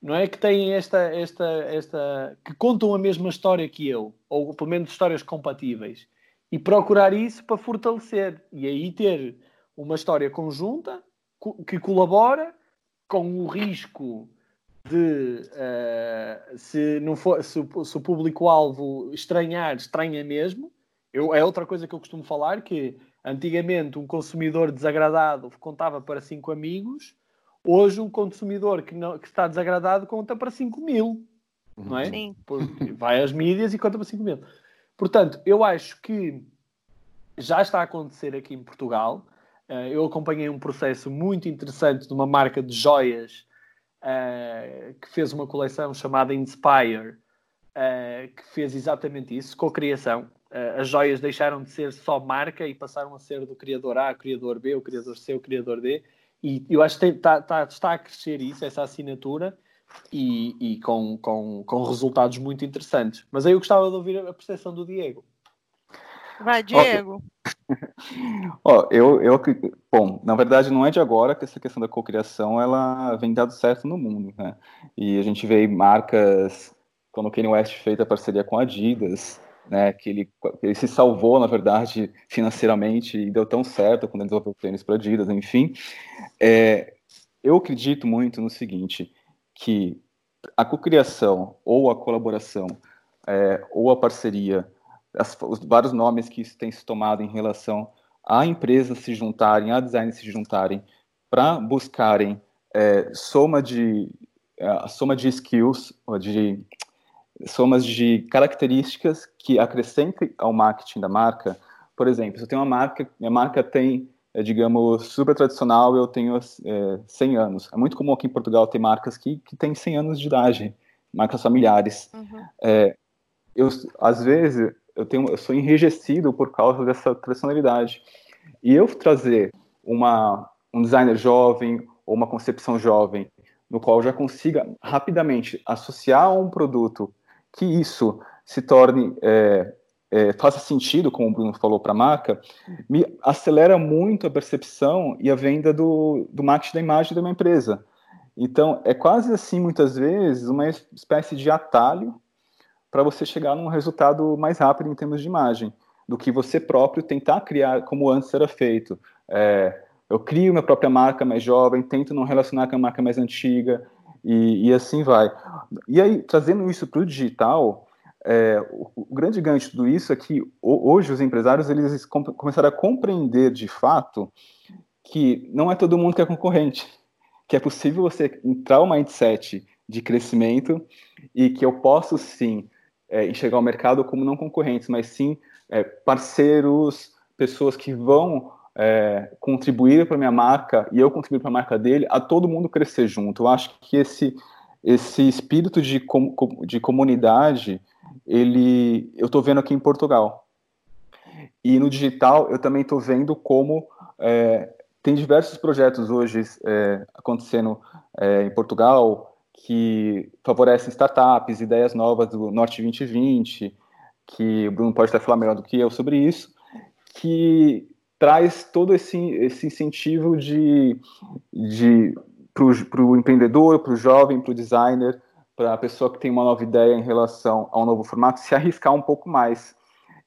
não é que têm esta, esta, esta, que contam a mesma história que eu, ou pelo menos histórias compatíveis, e procurar isso para fortalecer. E aí ter uma história conjunta que colabora com o risco de uh, se não for se, se o público-alvo estranhar, estranha mesmo. Eu, é outra coisa que eu costumo falar, que antigamente um consumidor desagradado contava para cinco amigos, hoje um consumidor que, não, que está desagradado conta para 5 mil. Não é? Sim. Vai às mídias e conta para 5 mil. Portanto, eu acho que já está a acontecer aqui em Portugal. Uh, eu acompanhei um processo muito interessante de uma marca de joias uh, que fez uma coleção chamada Inspire, uh, que fez exatamente isso, com a criação. As joias deixaram de ser só marca e passaram a ser do criador A, criador B, o criador C, o criador D. E eu acho que tá, tá, está a crescer isso, essa assinatura, e, e com, com, com, resultados muito interessantes. Mas aí eu gostava de ouvir a percepção do Diego. Vai, Diego. [LAUGHS] Oh, eu, eu, bom, na verdade não é de agora que essa questão da cocriação ela vem dado certo no mundo, né? E a gente vê marcas, quando o Kanye West fez a parceria com a Adidas, né, que ele, ele, se salvou, na verdade, [LAUGHS] financeiramente e deu tão certo quando ele desenvolveu tênis para Adidas, enfim. É, eu acredito muito no seguinte, que a cocriação ou a colaboração é, ou a parceria, as, os vários nomes que têm se tomado em relação a empresas se juntarem, a designers se juntarem para buscarem é, soma de a soma de skills, de somas de características que acrescentem ao marketing da marca. Por exemplo, se eu tenho uma marca, minha marca tem, é, digamos, super tradicional, eu tenho é, 100 anos. É muito comum aqui em Portugal ter marcas que, que têm 100 anos de idade, marcas familiares. Uhum. É, eu, às vezes, eu, tenho, eu sou enrijecido por causa dessa tradicionalidade. E eu trazer uma, um designer jovem ou uma concepção jovem, no qual eu já consiga rapidamente associar a um produto que isso se torne é, é, faça sentido, como o Bruno falou para a marca, me acelera muito a percepção e a venda do, do marketing da imagem de uma empresa. Então, é quase assim, muitas vezes, uma espécie de atalho para você chegar num resultado mais rápido em termos de imagem, do que você próprio tentar criar como antes era feito. É, eu crio minha própria marca mais jovem, tento não relacionar com a marca mais antiga, e, e assim vai. E aí, trazendo isso para o digital, é, o, o, grande ganho de tudo isso é que hoje os empresários eles começaram a compreender de fato que não é todo mundo que é concorrente, que é possível você entrar um mindset de crescimento e que eu posso sim é, enxergar o mercado como não concorrentes, mas sim é, parceiros, pessoas que vão é, contribuir para minha marca e eu contribuir para a marca dele, a todo mundo crescer junto. Eu acho que esse esse espírito de, com, de comunidade, ele eu estou vendo aqui em Portugal. E no digital eu também estou vendo como é, tem diversos projetos hoje é, acontecendo é, em Portugal que favorecem startups, ideias novas do Norte 2020, que o Bruno pode até falar melhor do que eu sobre isso, que traz todo esse, esse incentivo de, de para o empreendedor, para o jovem, para o designer, para a pessoa que tem uma nova ideia em relação a um novo formato, se arriscar um pouco mais.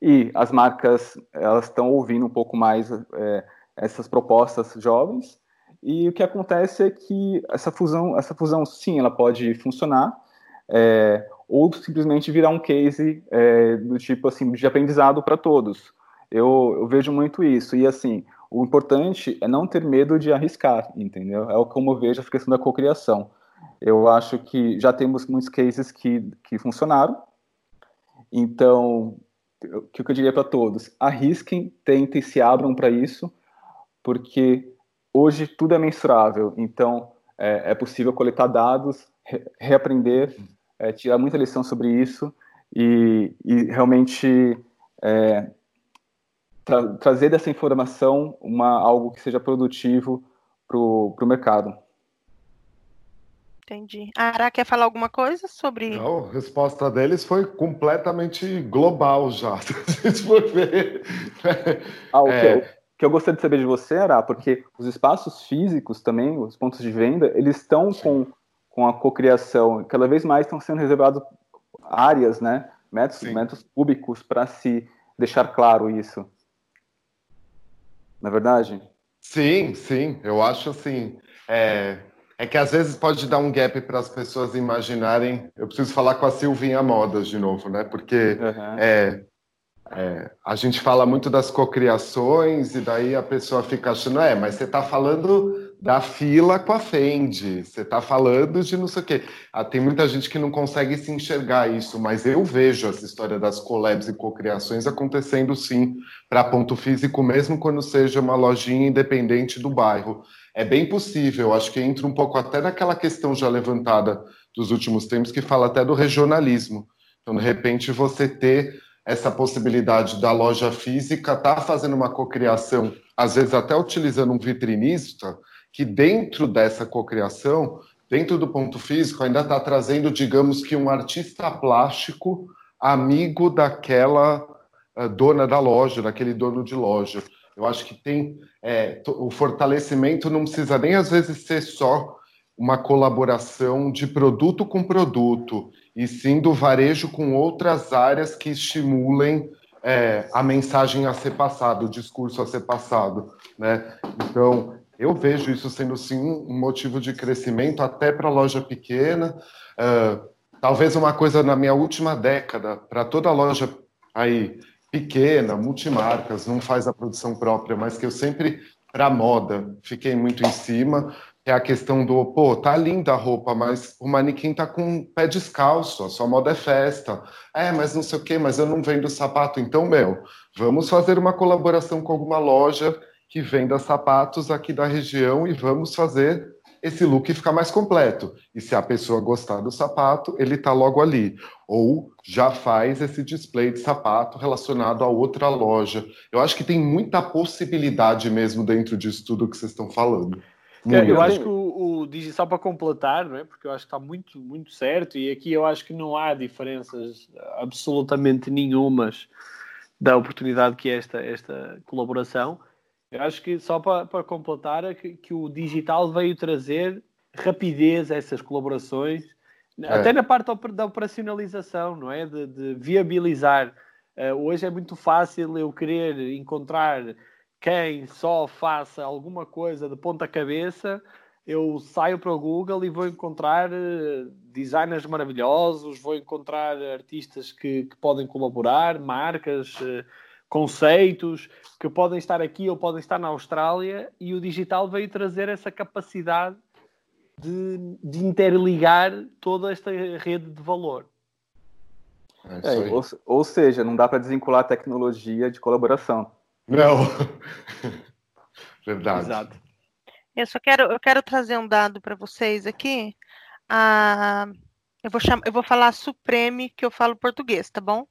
E as marcas elas estão ouvindo um pouco mais é, essas propostas jovens. E o que acontece é que essa fusão, essa fusão, sim, ela pode funcionar, é, ou simplesmente virar um case é, do tipo assim de aprendizado para todos. Eu, eu, vejo muito isso. E assim, o importante é não ter medo de arriscar, entendeu? É como eu vejo a questão da cocriação. Eu acho que já temos muitos cases que, que funcionaram. Então, o que eu diria para todos? Arrisquem, tentem, se abram para isso, porque hoje tudo é mensurável. Então, é, é possível coletar dados, re reaprender, é, tirar muita lição sobre isso e, e realmente é, tra trazer dessa informação uma, algo que seja produtivo para o mercado. Entendi. A Ara quer falar alguma coisa sobre. Não, a resposta deles foi completamente global já. [LAUGHS] Se for ver. Ah, o, é... que eu, que eu gostaria de saber de você, Ara, porque os espaços físicos também, os pontos de venda, eles estão com, com a cocriação, cada vez mais estão sendo reservados áreas, né? Metros, metros cúbicos para se deixar claro isso. Na é verdade? Sim, sim. Eu acho assim. É, é que às vezes pode dar um gap para as pessoas imaginarem. Eu preciso falar com a Silvinha Modas de novo, né? Porque uhum. é, é, a gente fala muito das cocriações e daí a pessoa fica achando, é, mas você está falando da fila com a Fendi, você está falando de não sei o quê. Ah, tem muita gente que não consegue se enxergar isso, mas eu vejo essa história das collabs e cocriações acontecendo sim para ponto físico, mesmo quando seja uma lojinha independente do bairro é bem possível. Acho que entra um pouco até naquela questão já levantada dos últimos tempos, que fala até do regionalismo. Então, de repente, você ter essa possibilidade da loja física estar tá fazendo uma cocriação, às vezes até utilizando um vitrinista, que dentro dessa cocriação, dentro do ponto físico, ainda está trazendo, digamos que, um artista plástico amigo daquela uh, dona da loja, daquele dono de loja. Eu acho que tem é, o fortalecimento não precisa nem às vezes ser só uma colaboração de produto com produto, e sim do varejo com outras áreas que estimulem é, a mensagem a ser passada, o discurso a ser passado. Né? Então, eu vejo isso sendo sim um motivo de crescimento até para loja pequena. Uh, talvez uma coisa na minha última década, para toda loja aí pequena, multimarcas, não faz a produção própria, mas que eu sempre, para moda, fiquei muito em cima, é a questão do, pô, tá linda a roupa, mas o manequim tá com pé descalço, a sua moda é festa. É, mas não sei o quê, mas eu não vendo sapato. Então, meu, vamos fazer uma colaboração com alguma loja que venda sapatos aqui da região e vamos fazer esse look ficar mais completo. E se a pessoa gostar do sapato, ele está logo ali. Ou já faz esse display de sapato relacionado a outra loja. Eu acho que tem muita possibilidade mesmo dentro disso tudo que vocês estão falando. É, eu acho que o, o só para completar, não é? porque eu acho que está muito, muito certo, e aqui eu acho que não há diferenças absolutamente nenhumas da oportunidade que é esta, esta colaboração. Eu acho que só para, para completar é que, que, o digital veio trazer rapidez a essas colaborações, é. até na parte da operacionalização, não é? De, de viabilizar. Uh, hoje é muito fácil eu querer encontrar quem só faça alguma coisa de ponta cabeça. Eu saio para o Google e vou encontrar uh, designers maravilhosos, vou encontrar artistas que, que podem colaborar, marcas. Conceitos que podem estar aqui ou podem estar na Austrália e o digital veio trazer essa capacidade de, de interligar toda esta rede de valor. É, é ou, ou, seja, não dá para desvincular a tecnologia de colaboração. Não. [LAUGHS] Verdade. Exato. Eu só quero, eu quero trazer um dado para vocês aqui. Ah, eu, vou chamar, eu vou falar Supreme, que eu falo português, tá bom?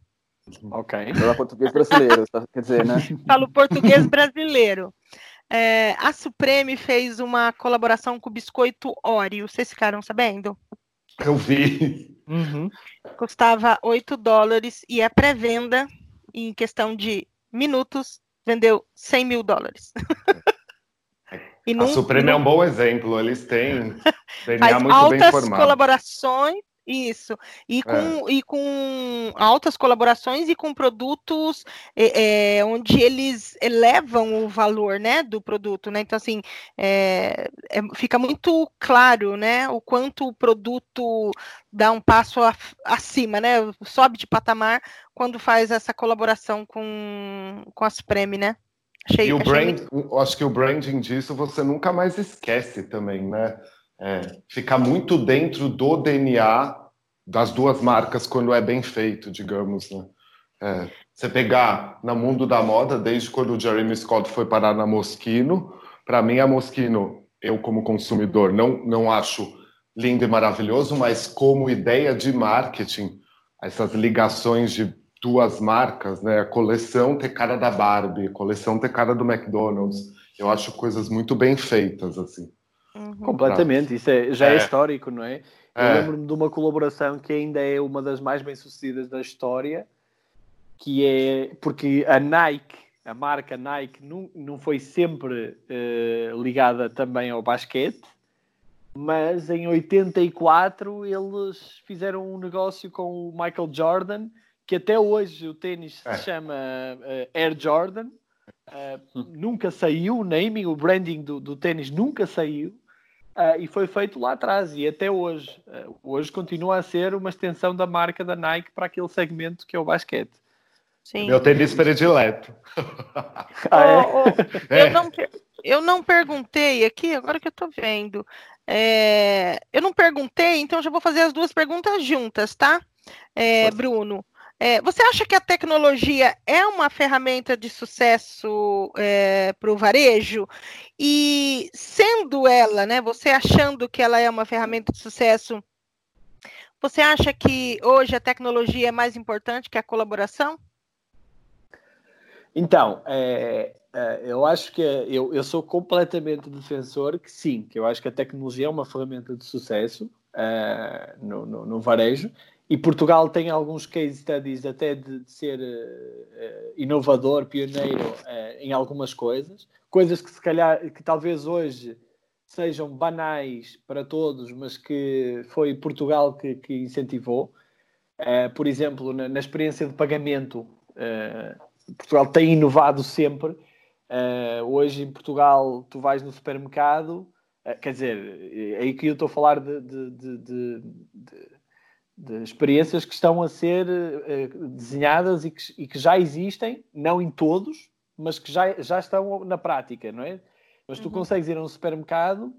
Ok. Fala português brasileiro, tá? quer dizer, né? [LAUGHS] Falo português brasileiro. É, a Supreme fez uma colaboração com o biscoito Oreo. Vocês ficaram sabendo? Eu vi. Uhum. Custava 8 dólares e a pré-venda, em questão de minutos, vendeu 100 mil dólares. [LAUGHS] a Supreme é um bom exemplo. Eles têm [LAUGHS] DNA muito bem formado. colaborações Isso. E com, é. e com altas colaborações e com produtos é, é, onde eles elevam o valor né, do produto. Né? Então, assim, é, é, fica muito claro né, o quanto o produto dá um passo a, acima, né? Sobe de patamar quando faz essa colaboração com, com as Premi, né? Achei, e o brand, muito... acho que o branding disso você nunca mais esquece também, né? É, fica muito dentro do DNA das duas marcas quando é bem feito, digamos, né? É, você pegar no mundo da moda, desde quando o Jeremy Scott foi parar na Moschino, para mim a Moschino, eu como consumidor, não, não acho lindo e maravilhoso, mas como ideia de marketing, essas ligações de duas marcas, né? A coleção ter cara da Barbie, coleção ter cara do McDonald's. Eu acho coisas muito bem feitas, assim. Uhum. Completamente, isso é, já é. é histórico, não é? Eu é. lembro-me de uma colaboração que ainda é uma das mais bem-sucedidas da história, que é porque a Nike, a marca Nike, não, não foi sempre uh, ligada também ao basquete, mas em 84 eles fizeram um negócio com o Michael Jordan que até hoje o tênis é. se chama uh, Air Jordan. Uh, nunca saiu o naming, o branding do, do tênis nunca saiu uh, e foi feito lá atrás e até hoje. hoje continua a ser uma extensão da marca da Nike para aquele segmento que é o basquete. Sim. Meu tênis predileto. [LAUGHS] ah, é? oh, oh, [LAUGHS] é. eu, não, eu não perguntei aqui, agora que eu estou vendo. É, eu não perguntei, então já vou fazer as duas perguntas juntas, tá? É, Bruno, é, você acha que a tecnologia é uma ferramenta de sucesso é, para o varejo? E sendo ela, né, você achando que ela é uma ferramenta de sucesso, você acha que hoje a tecnologia é mais importante que a colaboração? Então, é, é eu acho que eu, eu sou completamente defensor que sim, que eu acho que a tecnologia é uma ferramenta de sucesso é, no, no, no varejo e Portugal tem alguns case studies até de, de ser uh, inovador, pioneiro uh, em algumas coisas, coisas que se calhar, que talvez hoje sejam banais para todos, mas que foi Portugal que, que incentivou. Uh, por exemplo, na, na, experiência de pagamento, Portugal tem inovado sempre. hoje em Portugal, tu vais no supermercado, quer dizer, é aí que eu estou a falar de, de, de, de experiências que estão a ser uh, desenhadas e que, e que, já existem, não em todos, mas que já, já estão na prática, não é? Mas tu uhum. consegues ir a um supermercado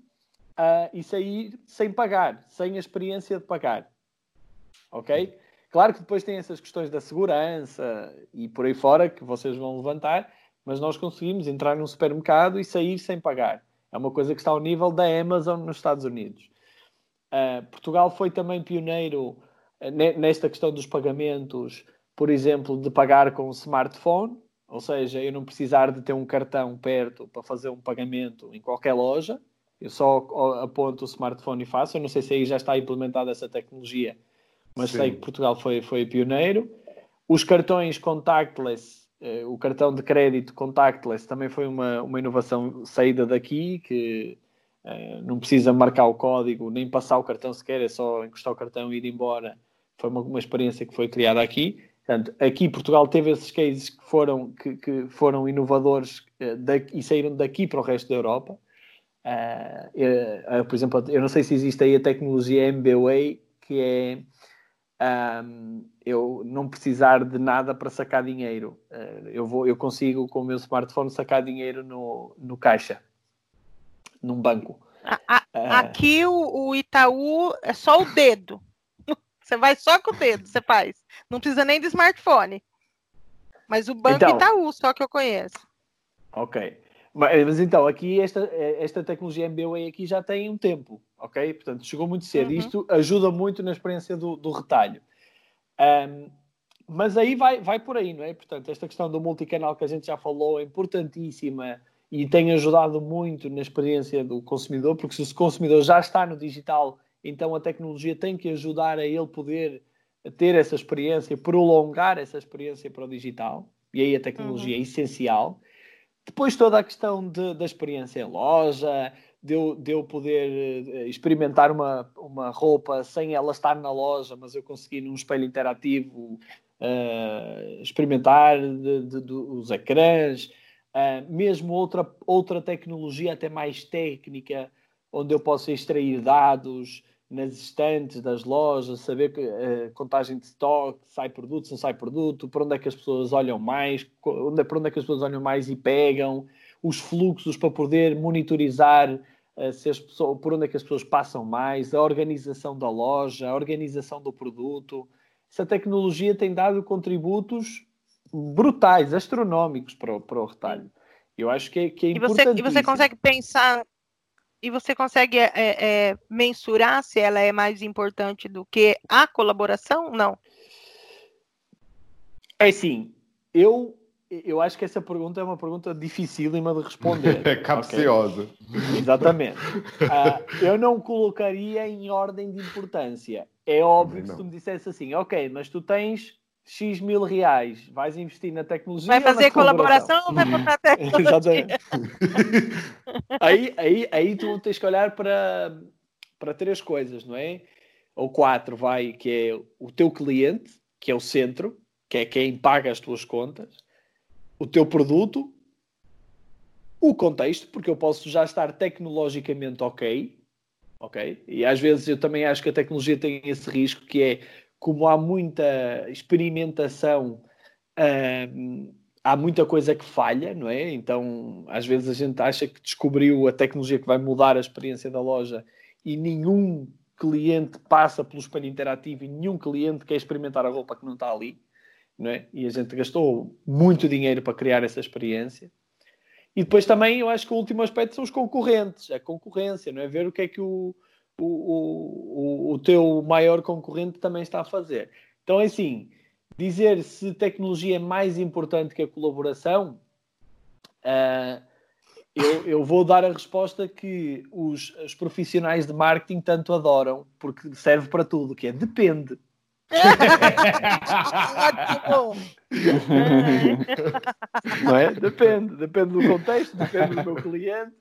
uh, e sair sem pagar, sem a experiência de pagar. Ok? Claro que depois tem essas questões da segurança e por aí fora que vocês vão levantar, mas nós conseguimos entrar num supermercado e sair sem pagar. É uma coisa que está ao nível da Amazon nos Estados Unidos. Uh, Portugal foi também pioneiro nesta questão dos pagamentos, por exemplo, de pagar com o smartphone, ou seja, eu não precisar de ter um cartão perto para fazer um pagamento em qualquer loja, eu só aponto o smartphone e faço. Eu não sei se aí já está implementada essa tecnologia, mas Sim. sei que Portugal foi, foi pioneiro. Os cartões contactless, eh, o cartão de crédito contactless também foi uma, uma inovação saída daqui, que eh, não precisa marcar o código, nem passar o cartão sequer, é só encostar o cartão e ir embora foi uma, uma experiência que foi criada aqui. Portanto, aqui Portugal teve esses cases que foram, que, que foram inovadores uh, daqui, e saíram daqui para o resto da Europa. Uh, uh, por exemplo, eu não sei se existe aí a tecnologia MBWay, que é um, eu não precisar de nada para sacar dinheiro. eu, vou, eu consigo, com o meu smartphone, sacar dinheiro no, no caixa, num banco. Aqui o, o Itaú é só o dedo. Você vai só com o dedo, você faz. Não precisa nem de smartphone. Mas o Banco então, Itaú, só que eu conheço. Ok. Mas então, aqui esta, esta tecnologia MBWay aqui já tem um tempo, ok? Portanto, chegou muito cedo. Uhum. Isto ajuda muito na experiência do, do retalho. Um, mas aí vai, vai por aí, não é? Portanto, esta questão do multicanal que a gente já falou é importantíssima e tem ajudado muito na experiência do consumidor, porque se o consumidor já está no digital então a tecnologia tem que ajudar a ele poder ter essa experiência, prolongar essa experiência para o digital, e aí a tecnologia uhum. é essencial. Depois toda a questão de, da experiência em loja, de eu, de eu poder uh, experimentar uma, uma roupa sem ela estar na loja, mas eu conseguir num espelho interativo uh, experimentar de, de, de, os ecrãs, mesmo outra, outra tecnologia até mais técnica, onde eu possa extrair dados, nas estantes das lojas, saber que, uh, contagem de stock, sai produto, se não sai produto, para onde é que as pessoas olham mais, onde, para onde é que as pessoas olham mais e pegam, os fluxos para poder monitorizar uh, se as pessoas, por onde é que as pessoas passam mais, a organização da loja, a organização do produto. Essa tecnologia tem dado contributos brutais, astronómicos para o, para o retalho. Eu acho que é, que é importante. E você consegue pensar e você consegue é, é, mensurar se ela é mais importante do que a colaboração? Não. É sim. Eu, eu acho que essa pergunta é uma pergunta dificílima de responder. [LAUGHS] É capciosa. Okay? Exatamente. Uh, eu não colocaria em ordem de importância. É óbvio que se tu me dissesse assim, ok, mas tu tens X mil reais, vais investir na tecnologia. Vai fazer colaboração ou vai botar [LAUGHS] tecnologia? aí, aí, aí tu tens que olhar para, para três coisas, não é? Ou quatro, vai, que é o teu cliente, que é o centro, que é quem paga as tuas contas, o teu produto, o contexto, porque eu posso já estar tecnologicamente ok, ok? E às vezes eu também acho que a tecnologia tem esse risco que é como há muita experimentação, uh, há muita coisa que falha, não é? Então, às vezes a gente acha que descobriu a tecnologia que vai mudar a experiência da loja e nenhum cliente passa pelo espelho interativo e nenhum cliente quer experimentar a roupa que não está ali, não é? E a gente gastou muito dinheiro para criar essa experiência. E depois também eu acho que o último aspecto são os concorrentes, a concorrência, não é? Ver o que é que o, o, o, o teu maior concorrente também está a fazer. Então, é assim, dizer se tecnologia é mais importante que a colaboração, uh, eu, eu, vou dar a resposta que os, os, profissionais de marketing tanto adoram, porque serve para tudo, que é depende. Não é? Depende, depende do contexto, depende do meu cliente.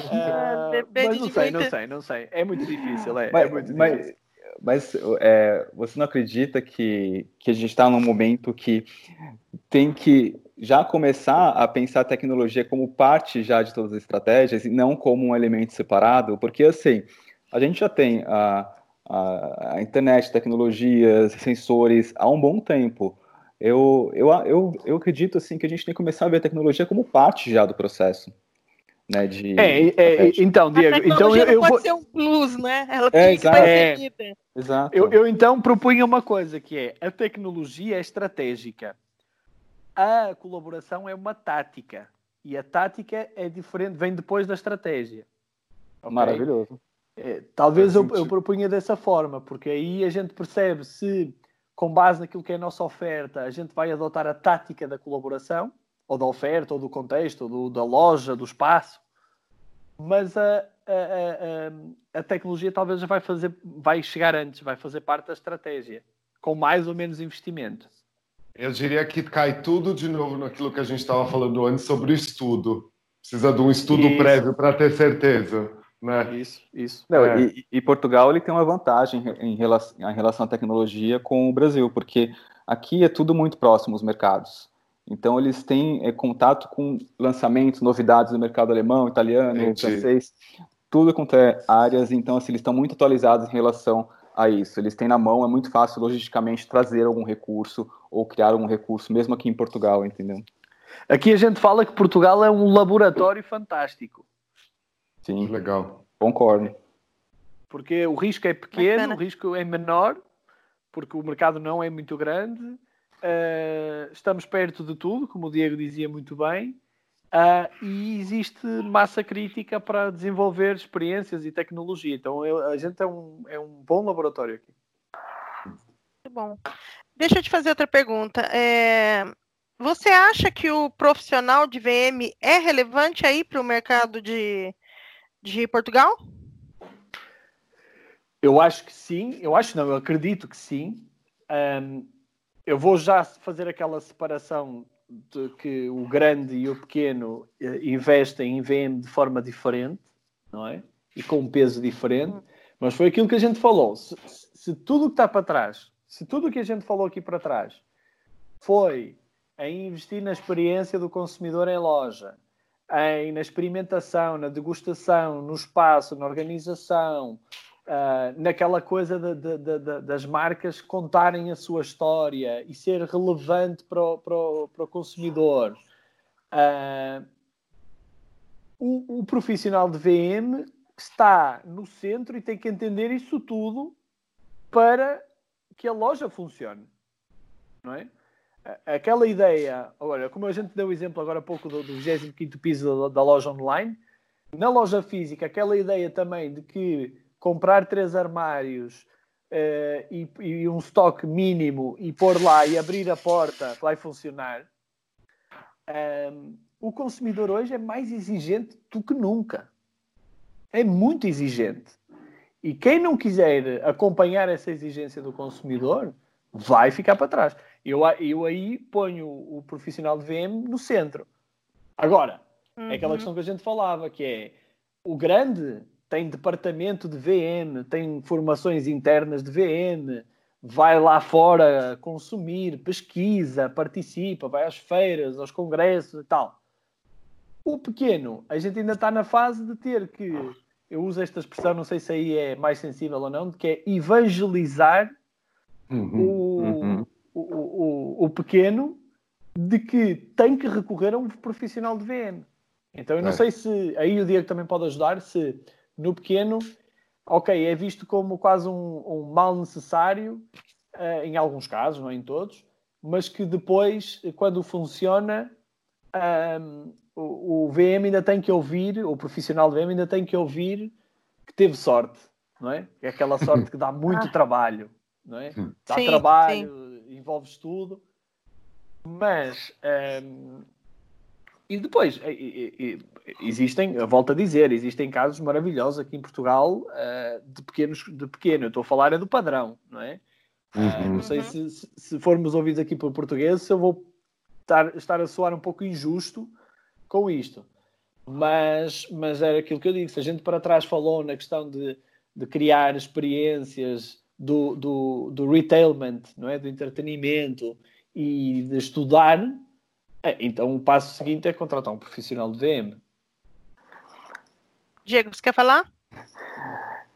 Uh, mas não sei, não sei, não sei. É muito difícil, é, mas, é muito difícil. Mas, mas é, você não acredita que, que a gente está num momento que tem que já começar a pensar a tecnologia como parte já de todas as estratégias e não como um elemento separado? Porque, assim, a gente já tem a a, a internet, tecnologias, sensores há um bom tempo. Eu, eu, eu, eu acredito assim que a gente tem que começar a ver a tecnologia como parte já do processo. Né, de, é, é então, Diego, então eu, eu pode vou... ser um plus, né? Ela tem é, que exato. É, exato. Eu, eu então propunha uma coisa que é a tecnologia é estratégica, a colaboração é uma tática e a tática é diferente, vem depois da estratégia. Okay? Maravilhoso. É, talvez eu, eu propunha dessa forma, porque aí a gente percebe se, com base naquilo que é a nossa oferta, a gente vai adotar a tática da colaboração, ou da oferta, ou do contexto, ou do, da loja, do espaço, mas a, a, a, a, tecnologia talvez vai, fazer, vai chegar antes, vai fazer parte da estratégia, com mais ou menos investimento. Eu diria que cai tudo de novo naquilo que a gente estava falando antes sobre o estudo. Precisa de um estudo Isso. prévio para ter certeza. Né? Isso, isso. Não, é. e, e, Portugal ele tem uma vantagem em relação, em relação à tecnologia com o Brasil, porque aqui é tudo muito próximo os mercados. Então eles têm é, contato com lançamentos, novidades do mercado alemão, italiano, Entendi. francês, tudo quanto é áreas. Então assim, eles estão muito atualizados em relação a isso. Eles têm na mão, é muito fácil logisticamente trazer algum recurso ou criar algum recurso, mesmo aqui em Portugal, entendeu? Aqui a gente fala que Portugal é um laboratório fantástico. Sim. Legal. Concordo. Porque o risco é pequeno, Bacana. o risco é menor, porque o mercado não é muito grande. Uh, estamos perto de tudo, como o Diego dizia muito bem. Uh, e existe massa crítica para desenvolver experiências e tecnologia. Então eu, a gente é um, é um bom laboratório aqui. Muito bom. Deixa eu te fazer outra pergunta. É, você acha que o profissional de VM é relevante aí para o mercado de, de Portugal? Eu acho que sim, eu acho não, eu acredito que sim. Um, eu vou já fazer aquela separação de que o grande e o pequeno eh, investem em VM de forma diferente. não é? E com um peso diferente, mas foi aquilo que a gente falou. Se, se tudo que está para trás, se tudo o que a gente falou aqui para trás foi em investir na experiência do consumidor em loja, em, na experimentação, na degustação, no espaço, na organização, uh, naquela coisa de, de, de, das marcas contarem a sua história e ser relevante para o, para o, para o consumidor. Uh, o, o, profissional de VM está no centro e tem que entender isso tudo para que a loja funcione. Não é? Aquela ideia, olha, como a gente deu o exemplo agora há pouco do, do 25 piso da, da, loja online, na loja física, aquela ideia também de que comprar três armários uh, e, e, um estoque mínimo e pôr lá e abrir a porta vai funcionar. Um, ehm, o consumidor hoje é mais exigente do que nunca. É muito exigente. E quem não quiser acompanhar essa exigência do consumidor vai ficar para trás. Eu, eu aí ponho o profissional de VM no centro. Agora, uhum. é aquela uhum. questão que a gente falava, que é o grande tem departamento de VM, tem formações internas de VM, vai lá fora consumir, pesquisa, participa, vai às feiras, aos congressos e tal. O pequeno, a gente ainda está na fase de ter que, eu uso esta expressão, não sei se aí é mais sensível ou não, de que é evangelizar uhum. o, uhum o, o, pequeno de que tem que recorrer a um profissional de VM. Então eu não é. sei se aí o Diego também pode ajudar se no pequeno, ok, é visto como quase um, um mal necessário uh, em alguns casos, não em todos, mas que depois, quando funciona, um, ehm, o, o VM ainda tem que ouvir, o profissional de VM ainda tem que ouvir que teve sorte, não é? É aquela sorte [LAUGHS] que dá muito ah. trabalho, não é? Dá sim, trabalho, sim envolves tudo. Mas. Um, e depois, existem, eu volto a dizer, existem casos maravilhosos aqui em Portugal uh, de pequenos, de pequeno, eu estou a falar é do padrão, não é? Uhum. Uh, não sei se, se, formos ouvidos aqui por português, se eu vou estar, estar a soar um pouco injusto com isto. Mas, mas era aquilo que eu digo, se a gente para trás falou na questão de, de criar experiências do, do, do retailment, não é? do entretenimento e de estudar, é, então o passo seguinte é contratar um profissional de VM. Diego, você quer falar?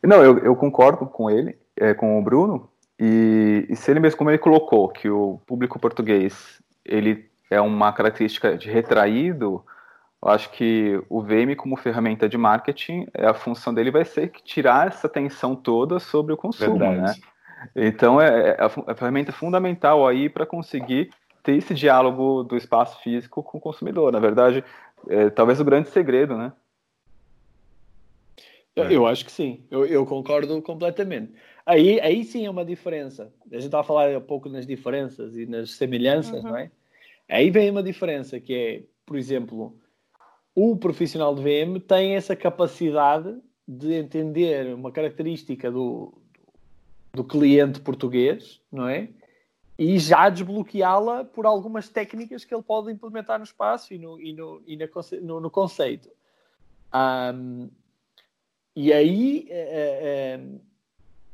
Não, eu, eu concordo com ele, é, com o Bruno, e, e, se ele mesmo, como ele colocou, que o público português ele é uma característica de retraído, eu acho que o VM como ferramenta de marketing, é, a função dele vai ser tirar essa atenção toda sobre o consumo, né? Verdade. né? Então é, é, a, a ferramenta fundamental aí para conseguir ter esse diálogo do espaço físico com o consumidor. Na verdade, é, talvez o grande segredo, né? Eu acho que sim, eu, eu, concordo completamente. Aí, aí sim é uma diferença. A gente estava a falar um pouco nas diferenças e nas semelhanças, uhum. não é? Aí vem uma diferença que é, por exemplo, o profissional de VM tem essa capacidade de entender uma característica do, do cliente português, não é? E já desbloqueá-la por algumas técnicas que ele pode implementar no espaço e no, e no, e no, no conceito. Um, e aí é, é,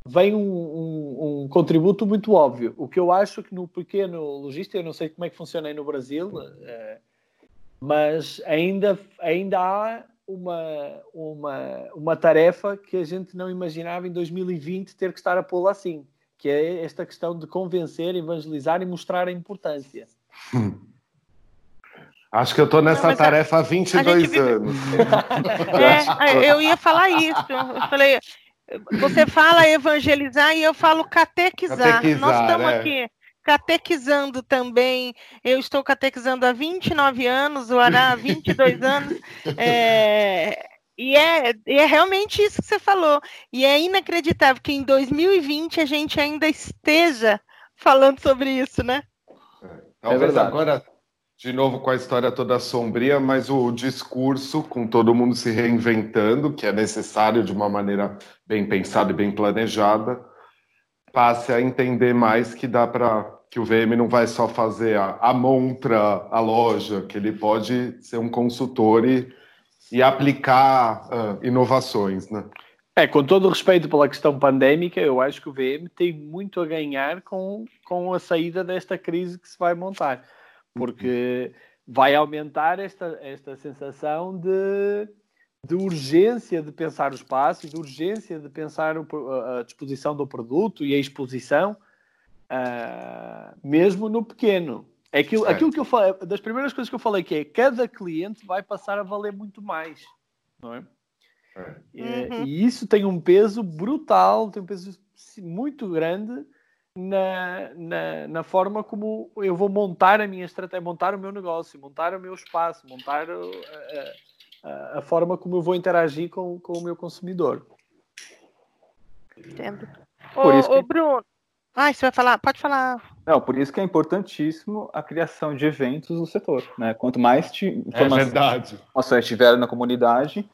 vem um, um, um, contributo muito óbvio. O que eu acho que no pequeno logista, eu não sei como é que funciona aí no Brasil, é, mas ainda, ainda há uma, uma, uma tarefa que a gente não imaginava em 2020 ter que estar a pô-la assim, que é esta questão de convencer, evangelizar e mostrar a importância. Hum. [LAUGHS] Acho que eu estou nessa não, tarefa há 22 vive... anos. [LAUGHS] É, eu ia falar isso. Eu falei, você fala evangelizar e eu falo catequizar. catequizar Nós estamos é. aqui catequizando também. Eu estou catequizando há 29 anos, o Ará há 22 [LAUGHS] anos. É, e, é, e é realmente isso que você falou. E é inacreditável que em 2020 a gente ainda esteja falando sobre isso, né? É, talvez é agora, de novo com a história toda sombria, mas o discurso, com todo mundo se reinventando, que é necessário de uma maneira bem pensada e bem planejada, passe a entender mais que dá para que o VM não vai só fazer a, a montra, a loja, que ele pode ser um consultor e e aplicar uh, inovações, né? É, com todo o respeito pela questão pandémica, eu acho que o VM tem muito a ganhar com, com a saída desta crise que se vai montar, porque vai aumentar esta, esta sensação de, de urgência de pensar o espaço de urgência de pensar o, a disposição do produto e a exposição, uh, mesmo no pequeno. Aquilo, aquilo que eu falei, das primeiras coisas que eu falei que é cada cliente vai passar a valer muito mais, não é? É, uhum. E isso tem um peso brutal, tem um peso muito grande na, na, na, forma como eu vou montar a minha estratégia, montar o meu negócio, montar o meu espaço, montar a, a, a forma como eu vou interagir com, com o meu consumidor. Entendo. Por ô, isso que... ô, Bruno, ah, você vai falar? Pode falar. Não, por isso que é importantíssimo a criação de eventos no setor. Né? Quanto mais te, informações é tiver na comunidade,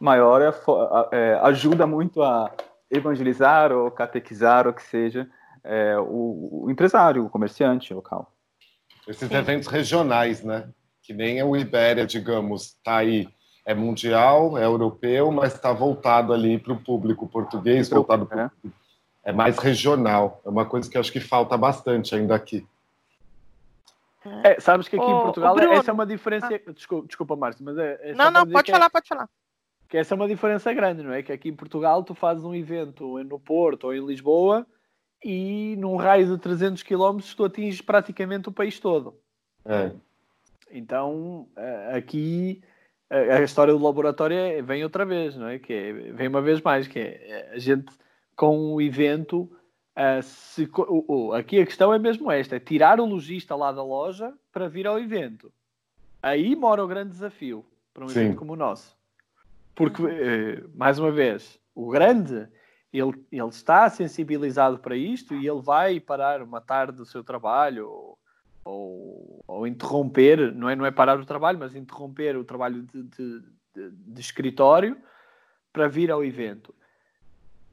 maior é, é, ajuda muito a evangelizar ou catequizar, ou que seja, é, o, o, empresário, o comerciante local. Esses eventos regionais, né? Que nem o Ibéria, digamos, está aí. É mundial, é europeu, mas está voltado ali para o público português, voltado para é. É mais regional. É uma coisa que acho que falta bastante ainda aqui. É, sabes que aqui em Portugal essa é uma diferença. Ah. Desculpa, desculpa Márcio, mas é. é não, não, pode falar, é... pode falar que essa é uma diferença grande, não é? Que aqui em Portugal tu fazes um evento no Porto ou em Lisboa e num raio de 300 km tu atinges praticamente o país todo. É. Então eh, aqui a história do laboratório é, vem outra vez, não é? Que é, vem uma vez mais, que é a gente com o evento uh, se, uh, uh, aqui a questão é mesmo esta, é tirar o lojista lá da loja para vir ao evento. Aí mora o grande desafio para um Sim. evento como o nosso. Porque, eh, mais uma vez, o grande, ele, ele está sensibilizado para isto e ele vai parar uma tarde do seu trabalho ou, ou, ou interromper, não é, não é parar o trabalho, mas interromper o trabalho de, de, de, de escritório para vir ao evento.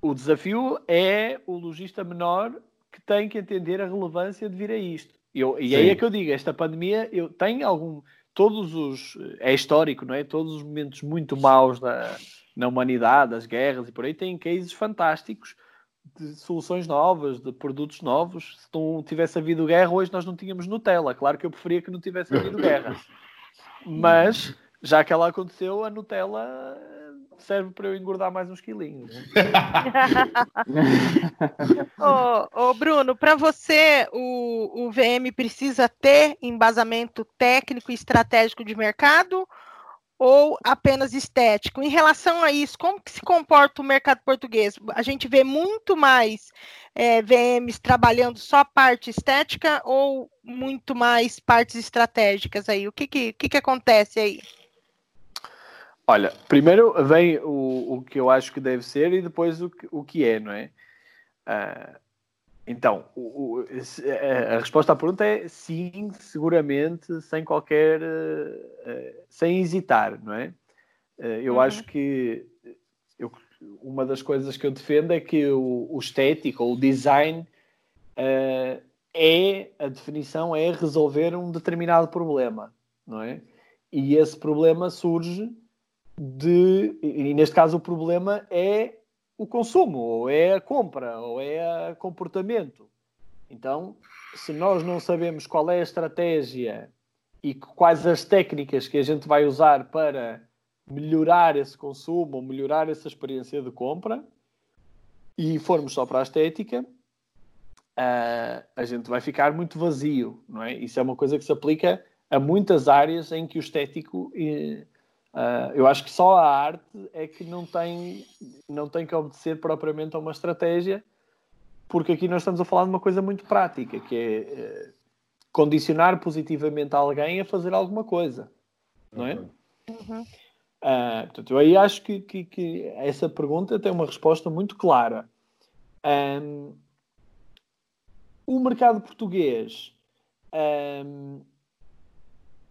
O desafio é o lojista menor que tem que entender a relevância de vir a isto. Eu, e aí é que eu digo, esta pandemia eu tenho algum todos os. É histórico, não é? Todos os momentos muito maus da, na humanidade, as guerras e por aí, têm cases fantásticos de soluções novas, de produtos novos. Se não tivesse havido guerra, hoje nós não tínhamos Nutella. Claro que eu preferia que não tivesse havido [LAUGHS] guerra. Mas, já que ela aconteceu, a Nutella serve para eu engordar mais uns quilinhos. [LAUGHS] ô, ô, Bruno, para você o, o VM precisa ter embasamento técnico e estratégico de mercado ou apenas estético? Em relação a isso, como que se comporta o mercado português? A gente vê muito mais é, VMs trabalhando só parte estética ou muito mais partes estratégicas aí? O que, que, que, que acontece aí? Olha, primeiro vem o, o que eu acho que deve ser e depois o que, o que é, não é? Uh, então, o, o, a resposta à pergunta é sim, seguramente, sem qualquer. Uh, sem hesitar, não é? Uh, eu uhum. acho que eu, uma das coisas que eu defendo é que o, o estético, o design, é a definição é resolver um determinado problema, não é? E esse problema surge de. E neste caso o problema é o consumo, ou é a compra, ou é o comportamento. Então, se nós não sabemos qual é a estratégia e quais as técnicas que a gente vai usar para melhorar esse consumo ou melhorar essa experiência de compra, e formos só para a estética, uh, a gente vai ficar muito vazio, não é? Isso é uma coisa que se aplica a muitas áreas em que o estético uh, Uh, eu acho que só a arte é que não tem, não tem que obedecer propriamente a uma estratégia, porque aqui nós estamos a falar de uma coisa muito prática, que é uh, condicionar positivamente alguém a fazer alguma coisa, não é? Uhum. Uh, portanto, eu aí acho que, que, que, essa pergunta tem uma resposta muito clara. Um, o mercado português um,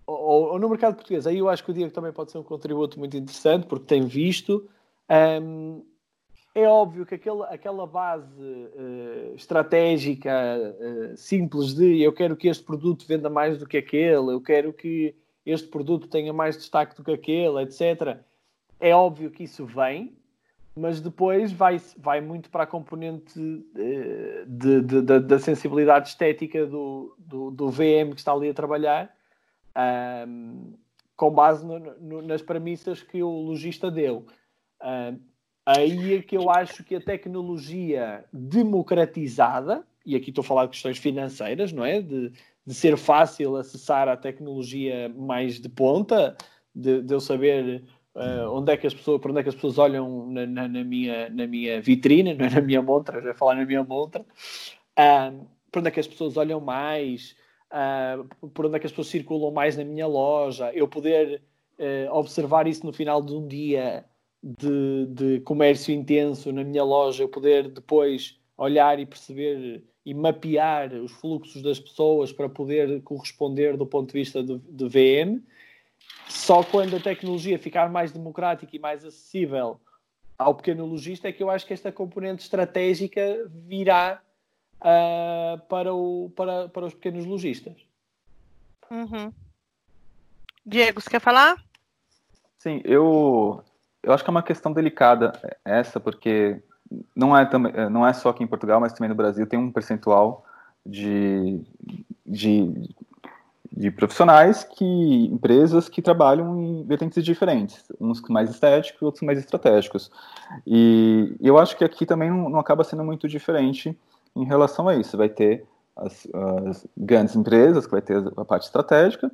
ou, ou, no mercado português, aí eu acho que o Diego também pode ser um contributo muito interessante, porque tem visto. Um, é óbvio que aquele, aquela base uh, estratégica uh, simples de eu quero que este produto venda mais do que aquele, eu quero que este produto tenha mais destaque do que aquele, etc. É óbvio que isso vem, mas depois vai, vai muito para a componente eh, de, de, de, da sensibilidade estética do, do, do, VM que está ali a trabalhar, um, com base no, no, nas premissas que o logista deu. Um, aí é que eu acho que a tecnologia democratizada, e aqui estou a falar de questões financeiras, não é? De, de ser fácil acessar a tecnologia mais de ponta, de, de eu saber Uh, onde é que as pessoas, para onde é que as pessoas olham na, na, na minha, na minha vitrine, [LAUGHS] não é na minha montra, já falar na minha montra, uh, para onde é que as pessoas olham mais, uh, por onde é que as pessoas circulam mais na minha loja, eu poder observar isso no final de um dia de, de comércio intenso na minha loja, eu poder depois olhar e perceber e mapear os fluxos das pessoas para poder corresponder do ponto de vista de, de VM só quando a tecnologia ficar mais democrática e mais acessível ao pequeno lojista é que eu acho que esta componente estratégica virá uh, para, o, para, para os pequenos lojistas. Uhum. Diego, você quer falar? Sim, eu, eu acho que é uma questão delicada essa, porque não é, não é só aqui em Portugal, mas também no Brasil tem um percentual de, de de profissionais que empresas que trabalham em vertentes diferentes, uns mais estéticos, outros mais estratégicos. E eu acho que aqui também não, não acaba sendo muito diferente em relação a isso. Vai ter as, as, grandes empresas, que vai ter a parte estratégica,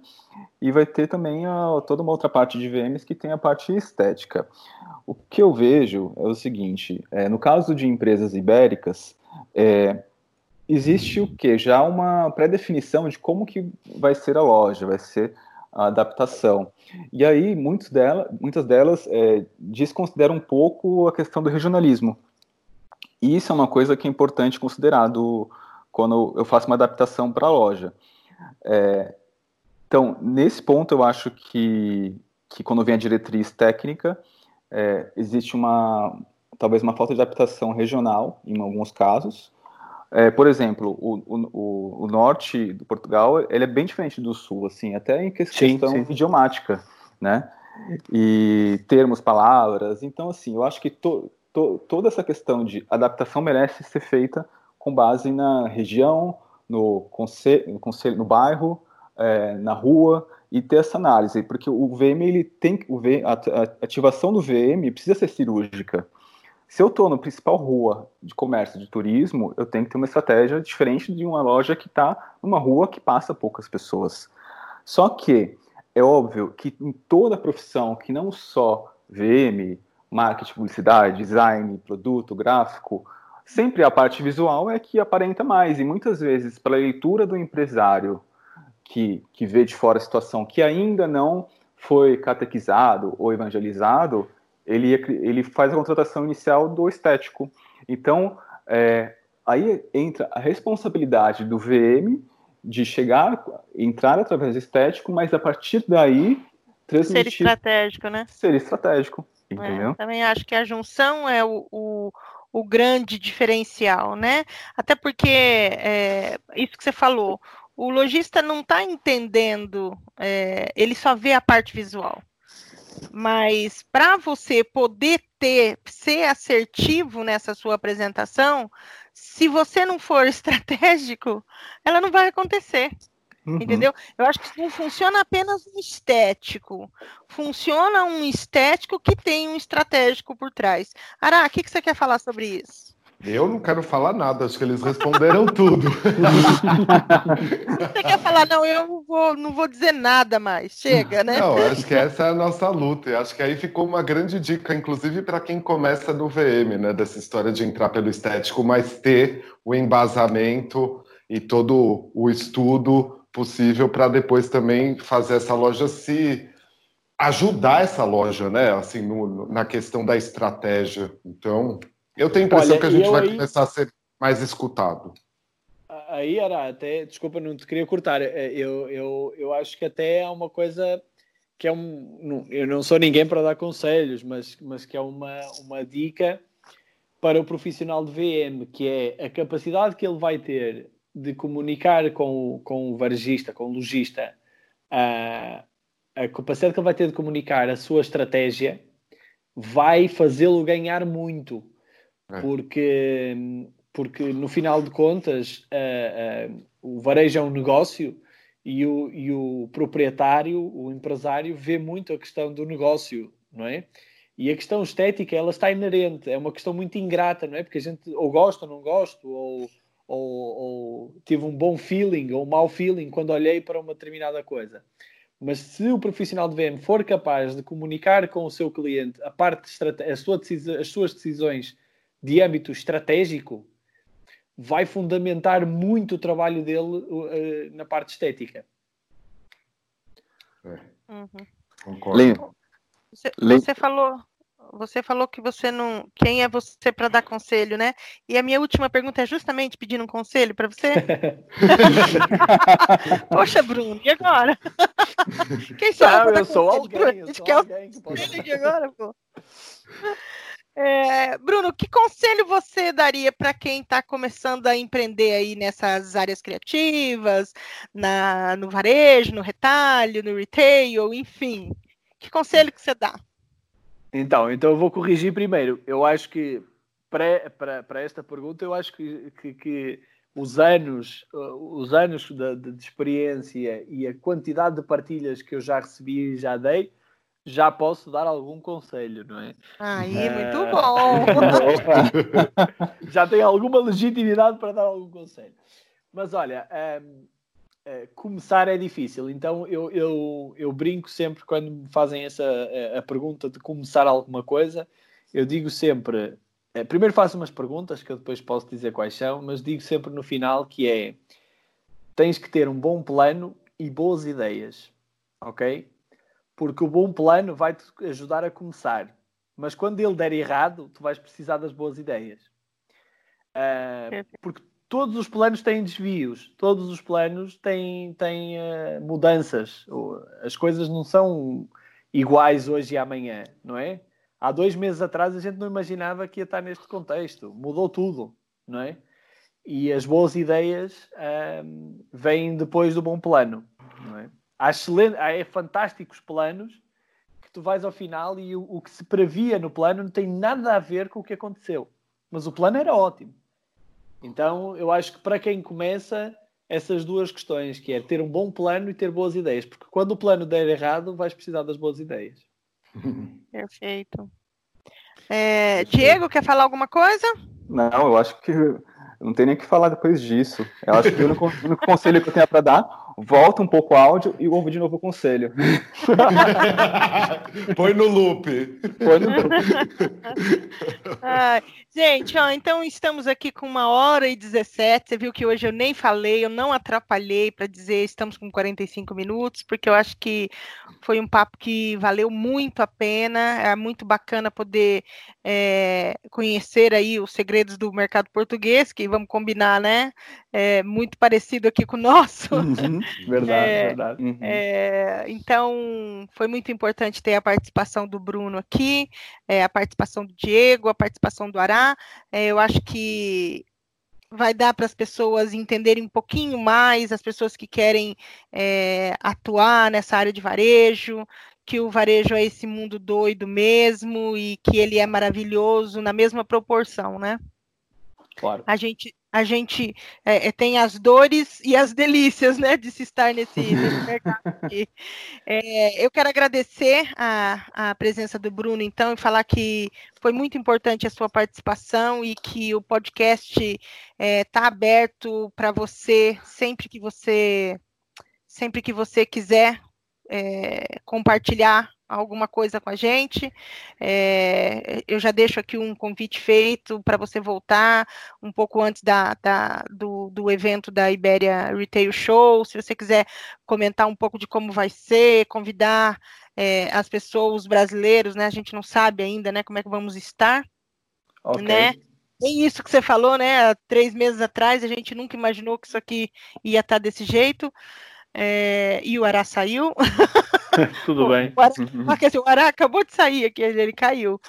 e vai ter também a, toda uma outra parte de VMs que tem a parte estética. O que eu vejo é o seguinte: é, no caso de empresas ibéricas, é, existe o que? Já uma pré-definição de como que vai ser a loja, vai ser a adaptação. E aí, muitos dela, muitas delas é, desconsideram um pouco a questão do regionalismo. E isso é uma coisa que é importante considerar do, quando eu faço uma adaptação para a loja. É, então, nesse ponto, eu acho que, que quando vem a diretriz técnica, é, existe uma talvez uma falta de adaptação regional, em alguns casos, é, por exemplo, o, o, o, norte do Portugal ele é bem diferente do sul, assim, até em questão sim, sim. idiomática, né? E termos, palavras. Então, assim, eu acho que to, to, toda essa questão de adaptação merece ser feita com base na região, no conselho, no, conselho, no bairro, é, na rua e ter essa análise, porque o VM ele tem o a, a ativação do VM precisa ser cirúrgica. Se eu estou no principal rua de comércio de turismo, eu tenho que ter uma estratégia diferente de uma loja que está numa rua que passa poucas pessoas. Só que é óbvio que em toda profissão, que não só VM, marketing, publicidade, design, produto, gráfico, sempre a parte visual é que aparenta mais. E muitas vezes, para a leitura do empresário que, que vê de fora a situação, que ainda não foi catequizado ou evangelizado, ele, ele faz a contratação inicial do estético. Então, é, aí entra a responsabilidade do VM de chegar, entrar através do estético, mas a partir daí transmitir... Ser estratégico, né? Ser estratégico, entendeu? É, também acho que a junção é o, o, o grande diferencial, né? Até porque, é, isso que você falou, o lojista não está entendendo, é, ele só vê a parte visual. Mas para você poder ter, ser assertivo nessa sua apresentação, se você não for [LAUGHS] estratégico, ela não vai acontecer. Uhum. Entendeu? Eu acho que não funciona apenas um estético. Funciona um estético que tem um estratégico por trás. Ará, o que, que você quer falar sobre isso? Eu não quero falar nada, acho que eles responderam [LAUGHS] tudo. Você quer falar, não, eu não vou, não vou dizer nada mais, chega, né? Não, acho que essa é a nossa luta. E acho que aí ficou uma grande dica, inclusive para quem começa no VM, né? Dessa história de entrar pelo estético, mas ter o embasamento e todo o estudo possível para depois também fazer essa loja se ajudar essa loja, né? Assim, no, na questão da estratégia. Então, eu tenho a impressão Olha, que a gente vai aí... começar a ser mais escutado. Aí era até, desculpa, não te queria cortar. É, eu, eu, eu acho que até é uma coisa que é um. Eu não sou ninguém para dar conselhos, mas, mas que é uma, uma dica para o profissional de VM, que é a capacidade que ele vai ter de comunicar com, com o varejista, com o lojista, uh, a capacidade que ele vai ter de comunicar a sua estratégia vai fazê-lo ganhar muito. É. Porque, porque no final de contas, uh, uh, o varejo é um negócio e o, e o proprietário, o empresário, vê muito a questão do negócio, não é? E a questão estética, ela está inerente, é uma questão muito ingrata, não é? Porque a gente ou gosta ou não gosta, ou, ou, ou tive um bom feeling ou um mau feeling quando olhei para uma determinada coisa. Mas se o profissional de VM for capaz de comunicar com o seu cliente a parte a sua as suas decisões de âmbito estratégico, vai fundamentar muito o trabalho dele uh, na parte estética. É. Uhum. Concordo. Você, você, falou, você falou que você não. Quem é você para dar conselho, né? E a minha última pergunta é justamente pedindo um conselho para você. [LAUGHS] Poxa, Bruno, e agora? [LAUGHS] Quem sabe? eu, eu sou alguém. Eu sou alguém que pode... agora, pô. É, Bruno, que conselho você daria para quem está começando a empreender aí nessas áreas criativas, na, no varejo, no retalho, no retail, enfim? Que conselho que você dá? Então, então eu vou corrigir primeiro. Eu acho que para, para, para esta pergunta, eu acho que, que, que os anos, os anos de, de, experiência e a quantidade de partilhas que eu já recebi e já dei já posso dar algum conselho, não é? Aí, é... muito bom! [LAUGHS] já tenho alguma legitimidade para dar algum conselho. Mas olha, um, é, começar é difícil, então eu, eu, eu brinco sempre quando me fazem essa a, a pergunta de começar alguma coisa, eu digo sempre, é, primeiro faço umas perguntas que eu depois posso dizer quais são, mas digo sempre no final que é tens que ter um bom plano e boas ideias, ok? porque o bom plano vai te ajudar a começar. Mas quando ele der errado, tu vais precisar das boas ideias. Uh, porque todos os planos têm desvios, todos os planos têm, têm uh, mudanças. As coisas não são iguais hoje e amanhã, não é? Há dois meses atrás a gente não imaginava que ia estar neste contexto. Mudou tudo, não é? E as boas ideias uh, vêm depois do bom plano, não é? há, excelente, há é fantásticos planos que tu vais ao final e o, o, que se previa no plano não tem nada a ver com o que aconteceu. Mas o plano era ótimo. Então eu acho que para quem começa, essas duas questões, que é ter um bom plano e ter boas ideias, porque quando o plano der errado, vais precisar das boas ideias. [LAUGHS] Perfeito. É, Diego, quer falar alguma coisa? Não, eu acho que não tem nem o que falar depois disso. Eu acho que o único, o único conselho que eu tenho para dar volta um pouco o áudio e ouve de novo o conselho. [LAUGHS] Põe no loop. Põe no loop. [LAUGHS] Ai, gente, ó, então estamos aqui com uma hora e 17. Você viu que hoje eu nem falei, eu não atrapalhei para dizer estamos com 45 minutos, porque eu acho que foi um papo que valeu muito a pena. É muito bacana poder é, conhecer aí os segredos do mercado português, que vamos combinar, né? É muito parecido aqui com o nosso. Uhum. Verdade, é, verdade. Uhum. É, então, foi muito importante ter a participação do Bruno aqui, é, a participação do Diego, a participação do Ará. É, eu acho que vai dar para as pessoas entenderem um pouquinho mais, as pessoas que querem é, atuar nessa área de varejo, que o varejo é esse mundo doido mesmo e que ele é maravilhoso na mesma proporção, né? Claro. A gente, a gente é, é, tem as dores e as delícias né, de se estar nesse, nesse [LAUGHS] mercado aqui. É, eu quero agradecer a, a presença do Bruno, então, e falar que foi muito importante a sua participação e que o podcast está é, tá aberto para você sempre que você sempre que você quiser é, compartilhar alguma coisa com a gente. É, eu já deixo aqui um convite feito para você voltar um pouco antes da, da, do, do evento da Ibéria Retail Show. Se você quiser comentar um pouco de como vai ser, convidar é, as pessoas, os brasileiros, né? A gente não sabe ainda, né? Como é que vamos estar, okay. né? Bem isso que você falou, né? Há três meses atrás a gente nunca imaginou que isso aqui ia estar desse jeito. É, e o Ará saiu. [LAUGHS] Tudo bem. O Ará, uhum. [LAUGHS] o Ará acabou de sair aqui, ele caiu.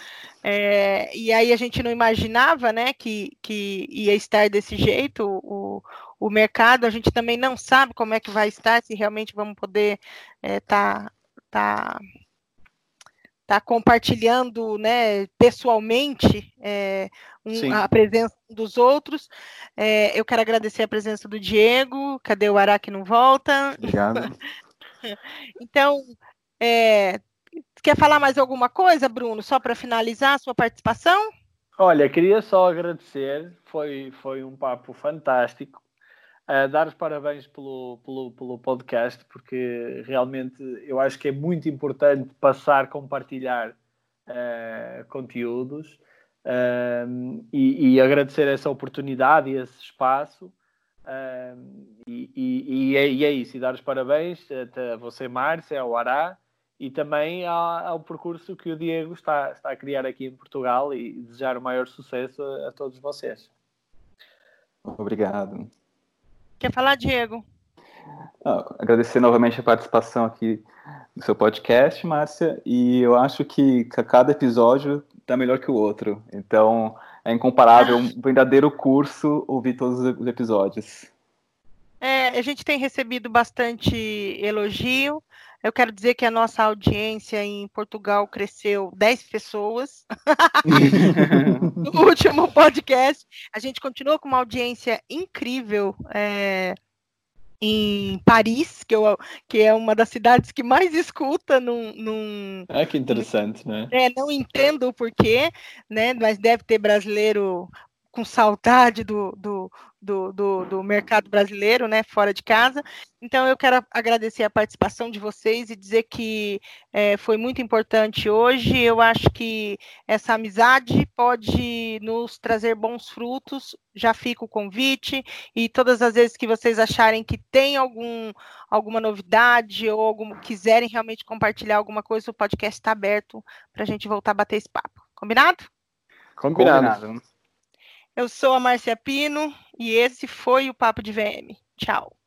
É, e aí a gente não imaginava né, que, que ia estar desse jeito o, o mercado. A gente também não sabe como é que vai estar, se realmente vamos poder estar é, tá, tá, tá compartilhando, né, pessoalmente é, um, a presença dos outros. É, eu quero agradecer a presença do Diego. Cadê o Ará que não volta? Obrigado. [LAUGHS] então, é, quer falar mais alguma coisa, Bruno, só para finalizar a sua participação? Olha, queria só agradecer, foi, foi um papo fantástico. Dar os parabéns pelo, pelo, pelo podcast, porque realmente eu acho que é muito importante passar, compartilhar uh, conteúdos uh, e, e, agradecer essa oportunidade e esse espaço. E, e, e, é, e, é, isso, e dar os parabéns a você, Márcia, ao Ará e também ao, ao, percurso que o Diego está, está a criar aqui em Portugal e desejar o maior sucesso a, a todos vocês. Obrigado. Quer falar, Diego? Ah, agradecer novamente a participação aqui no seu podcast, Márcia, e eu acho que cada episódio está melhor que o outro. Então, é incomparável, um [LAUGHS] verdadeiro curso ouvir todos os episódios. É, a gente tem recebido bastante elogio. Eu quero dizer que a nossa audiência em Portugal cresceu 10 pessoas. [LAUGHS] no último podcast. A gente continua com uma audiência incrível é, em Paris, que, eu, que é uma das cidades que mais escuta num. num ah, que interessante, né? É, não entendo o porquê, né? Mas deve ter brasileiro com saudade do, do, do, do, do mercado brasileiro, né, fora de casa. Então, eu quero agradecer a participação de vocês e dizer que é, foi muito importante hoje. Eu acho que essa amizade pode nos trazer bons frutos. Já fica o convite e todas as vezes que vocês acharem que tem algum, alguma novidade ou algum, quiserem realmente compartilhar alguma coisa, o podcast está aberto para a gente voltar a bater esse papo. Combinado? Combinado. Combinado. Eu sou a Márcia Pino e esse foi o Papo de VM. Tchau.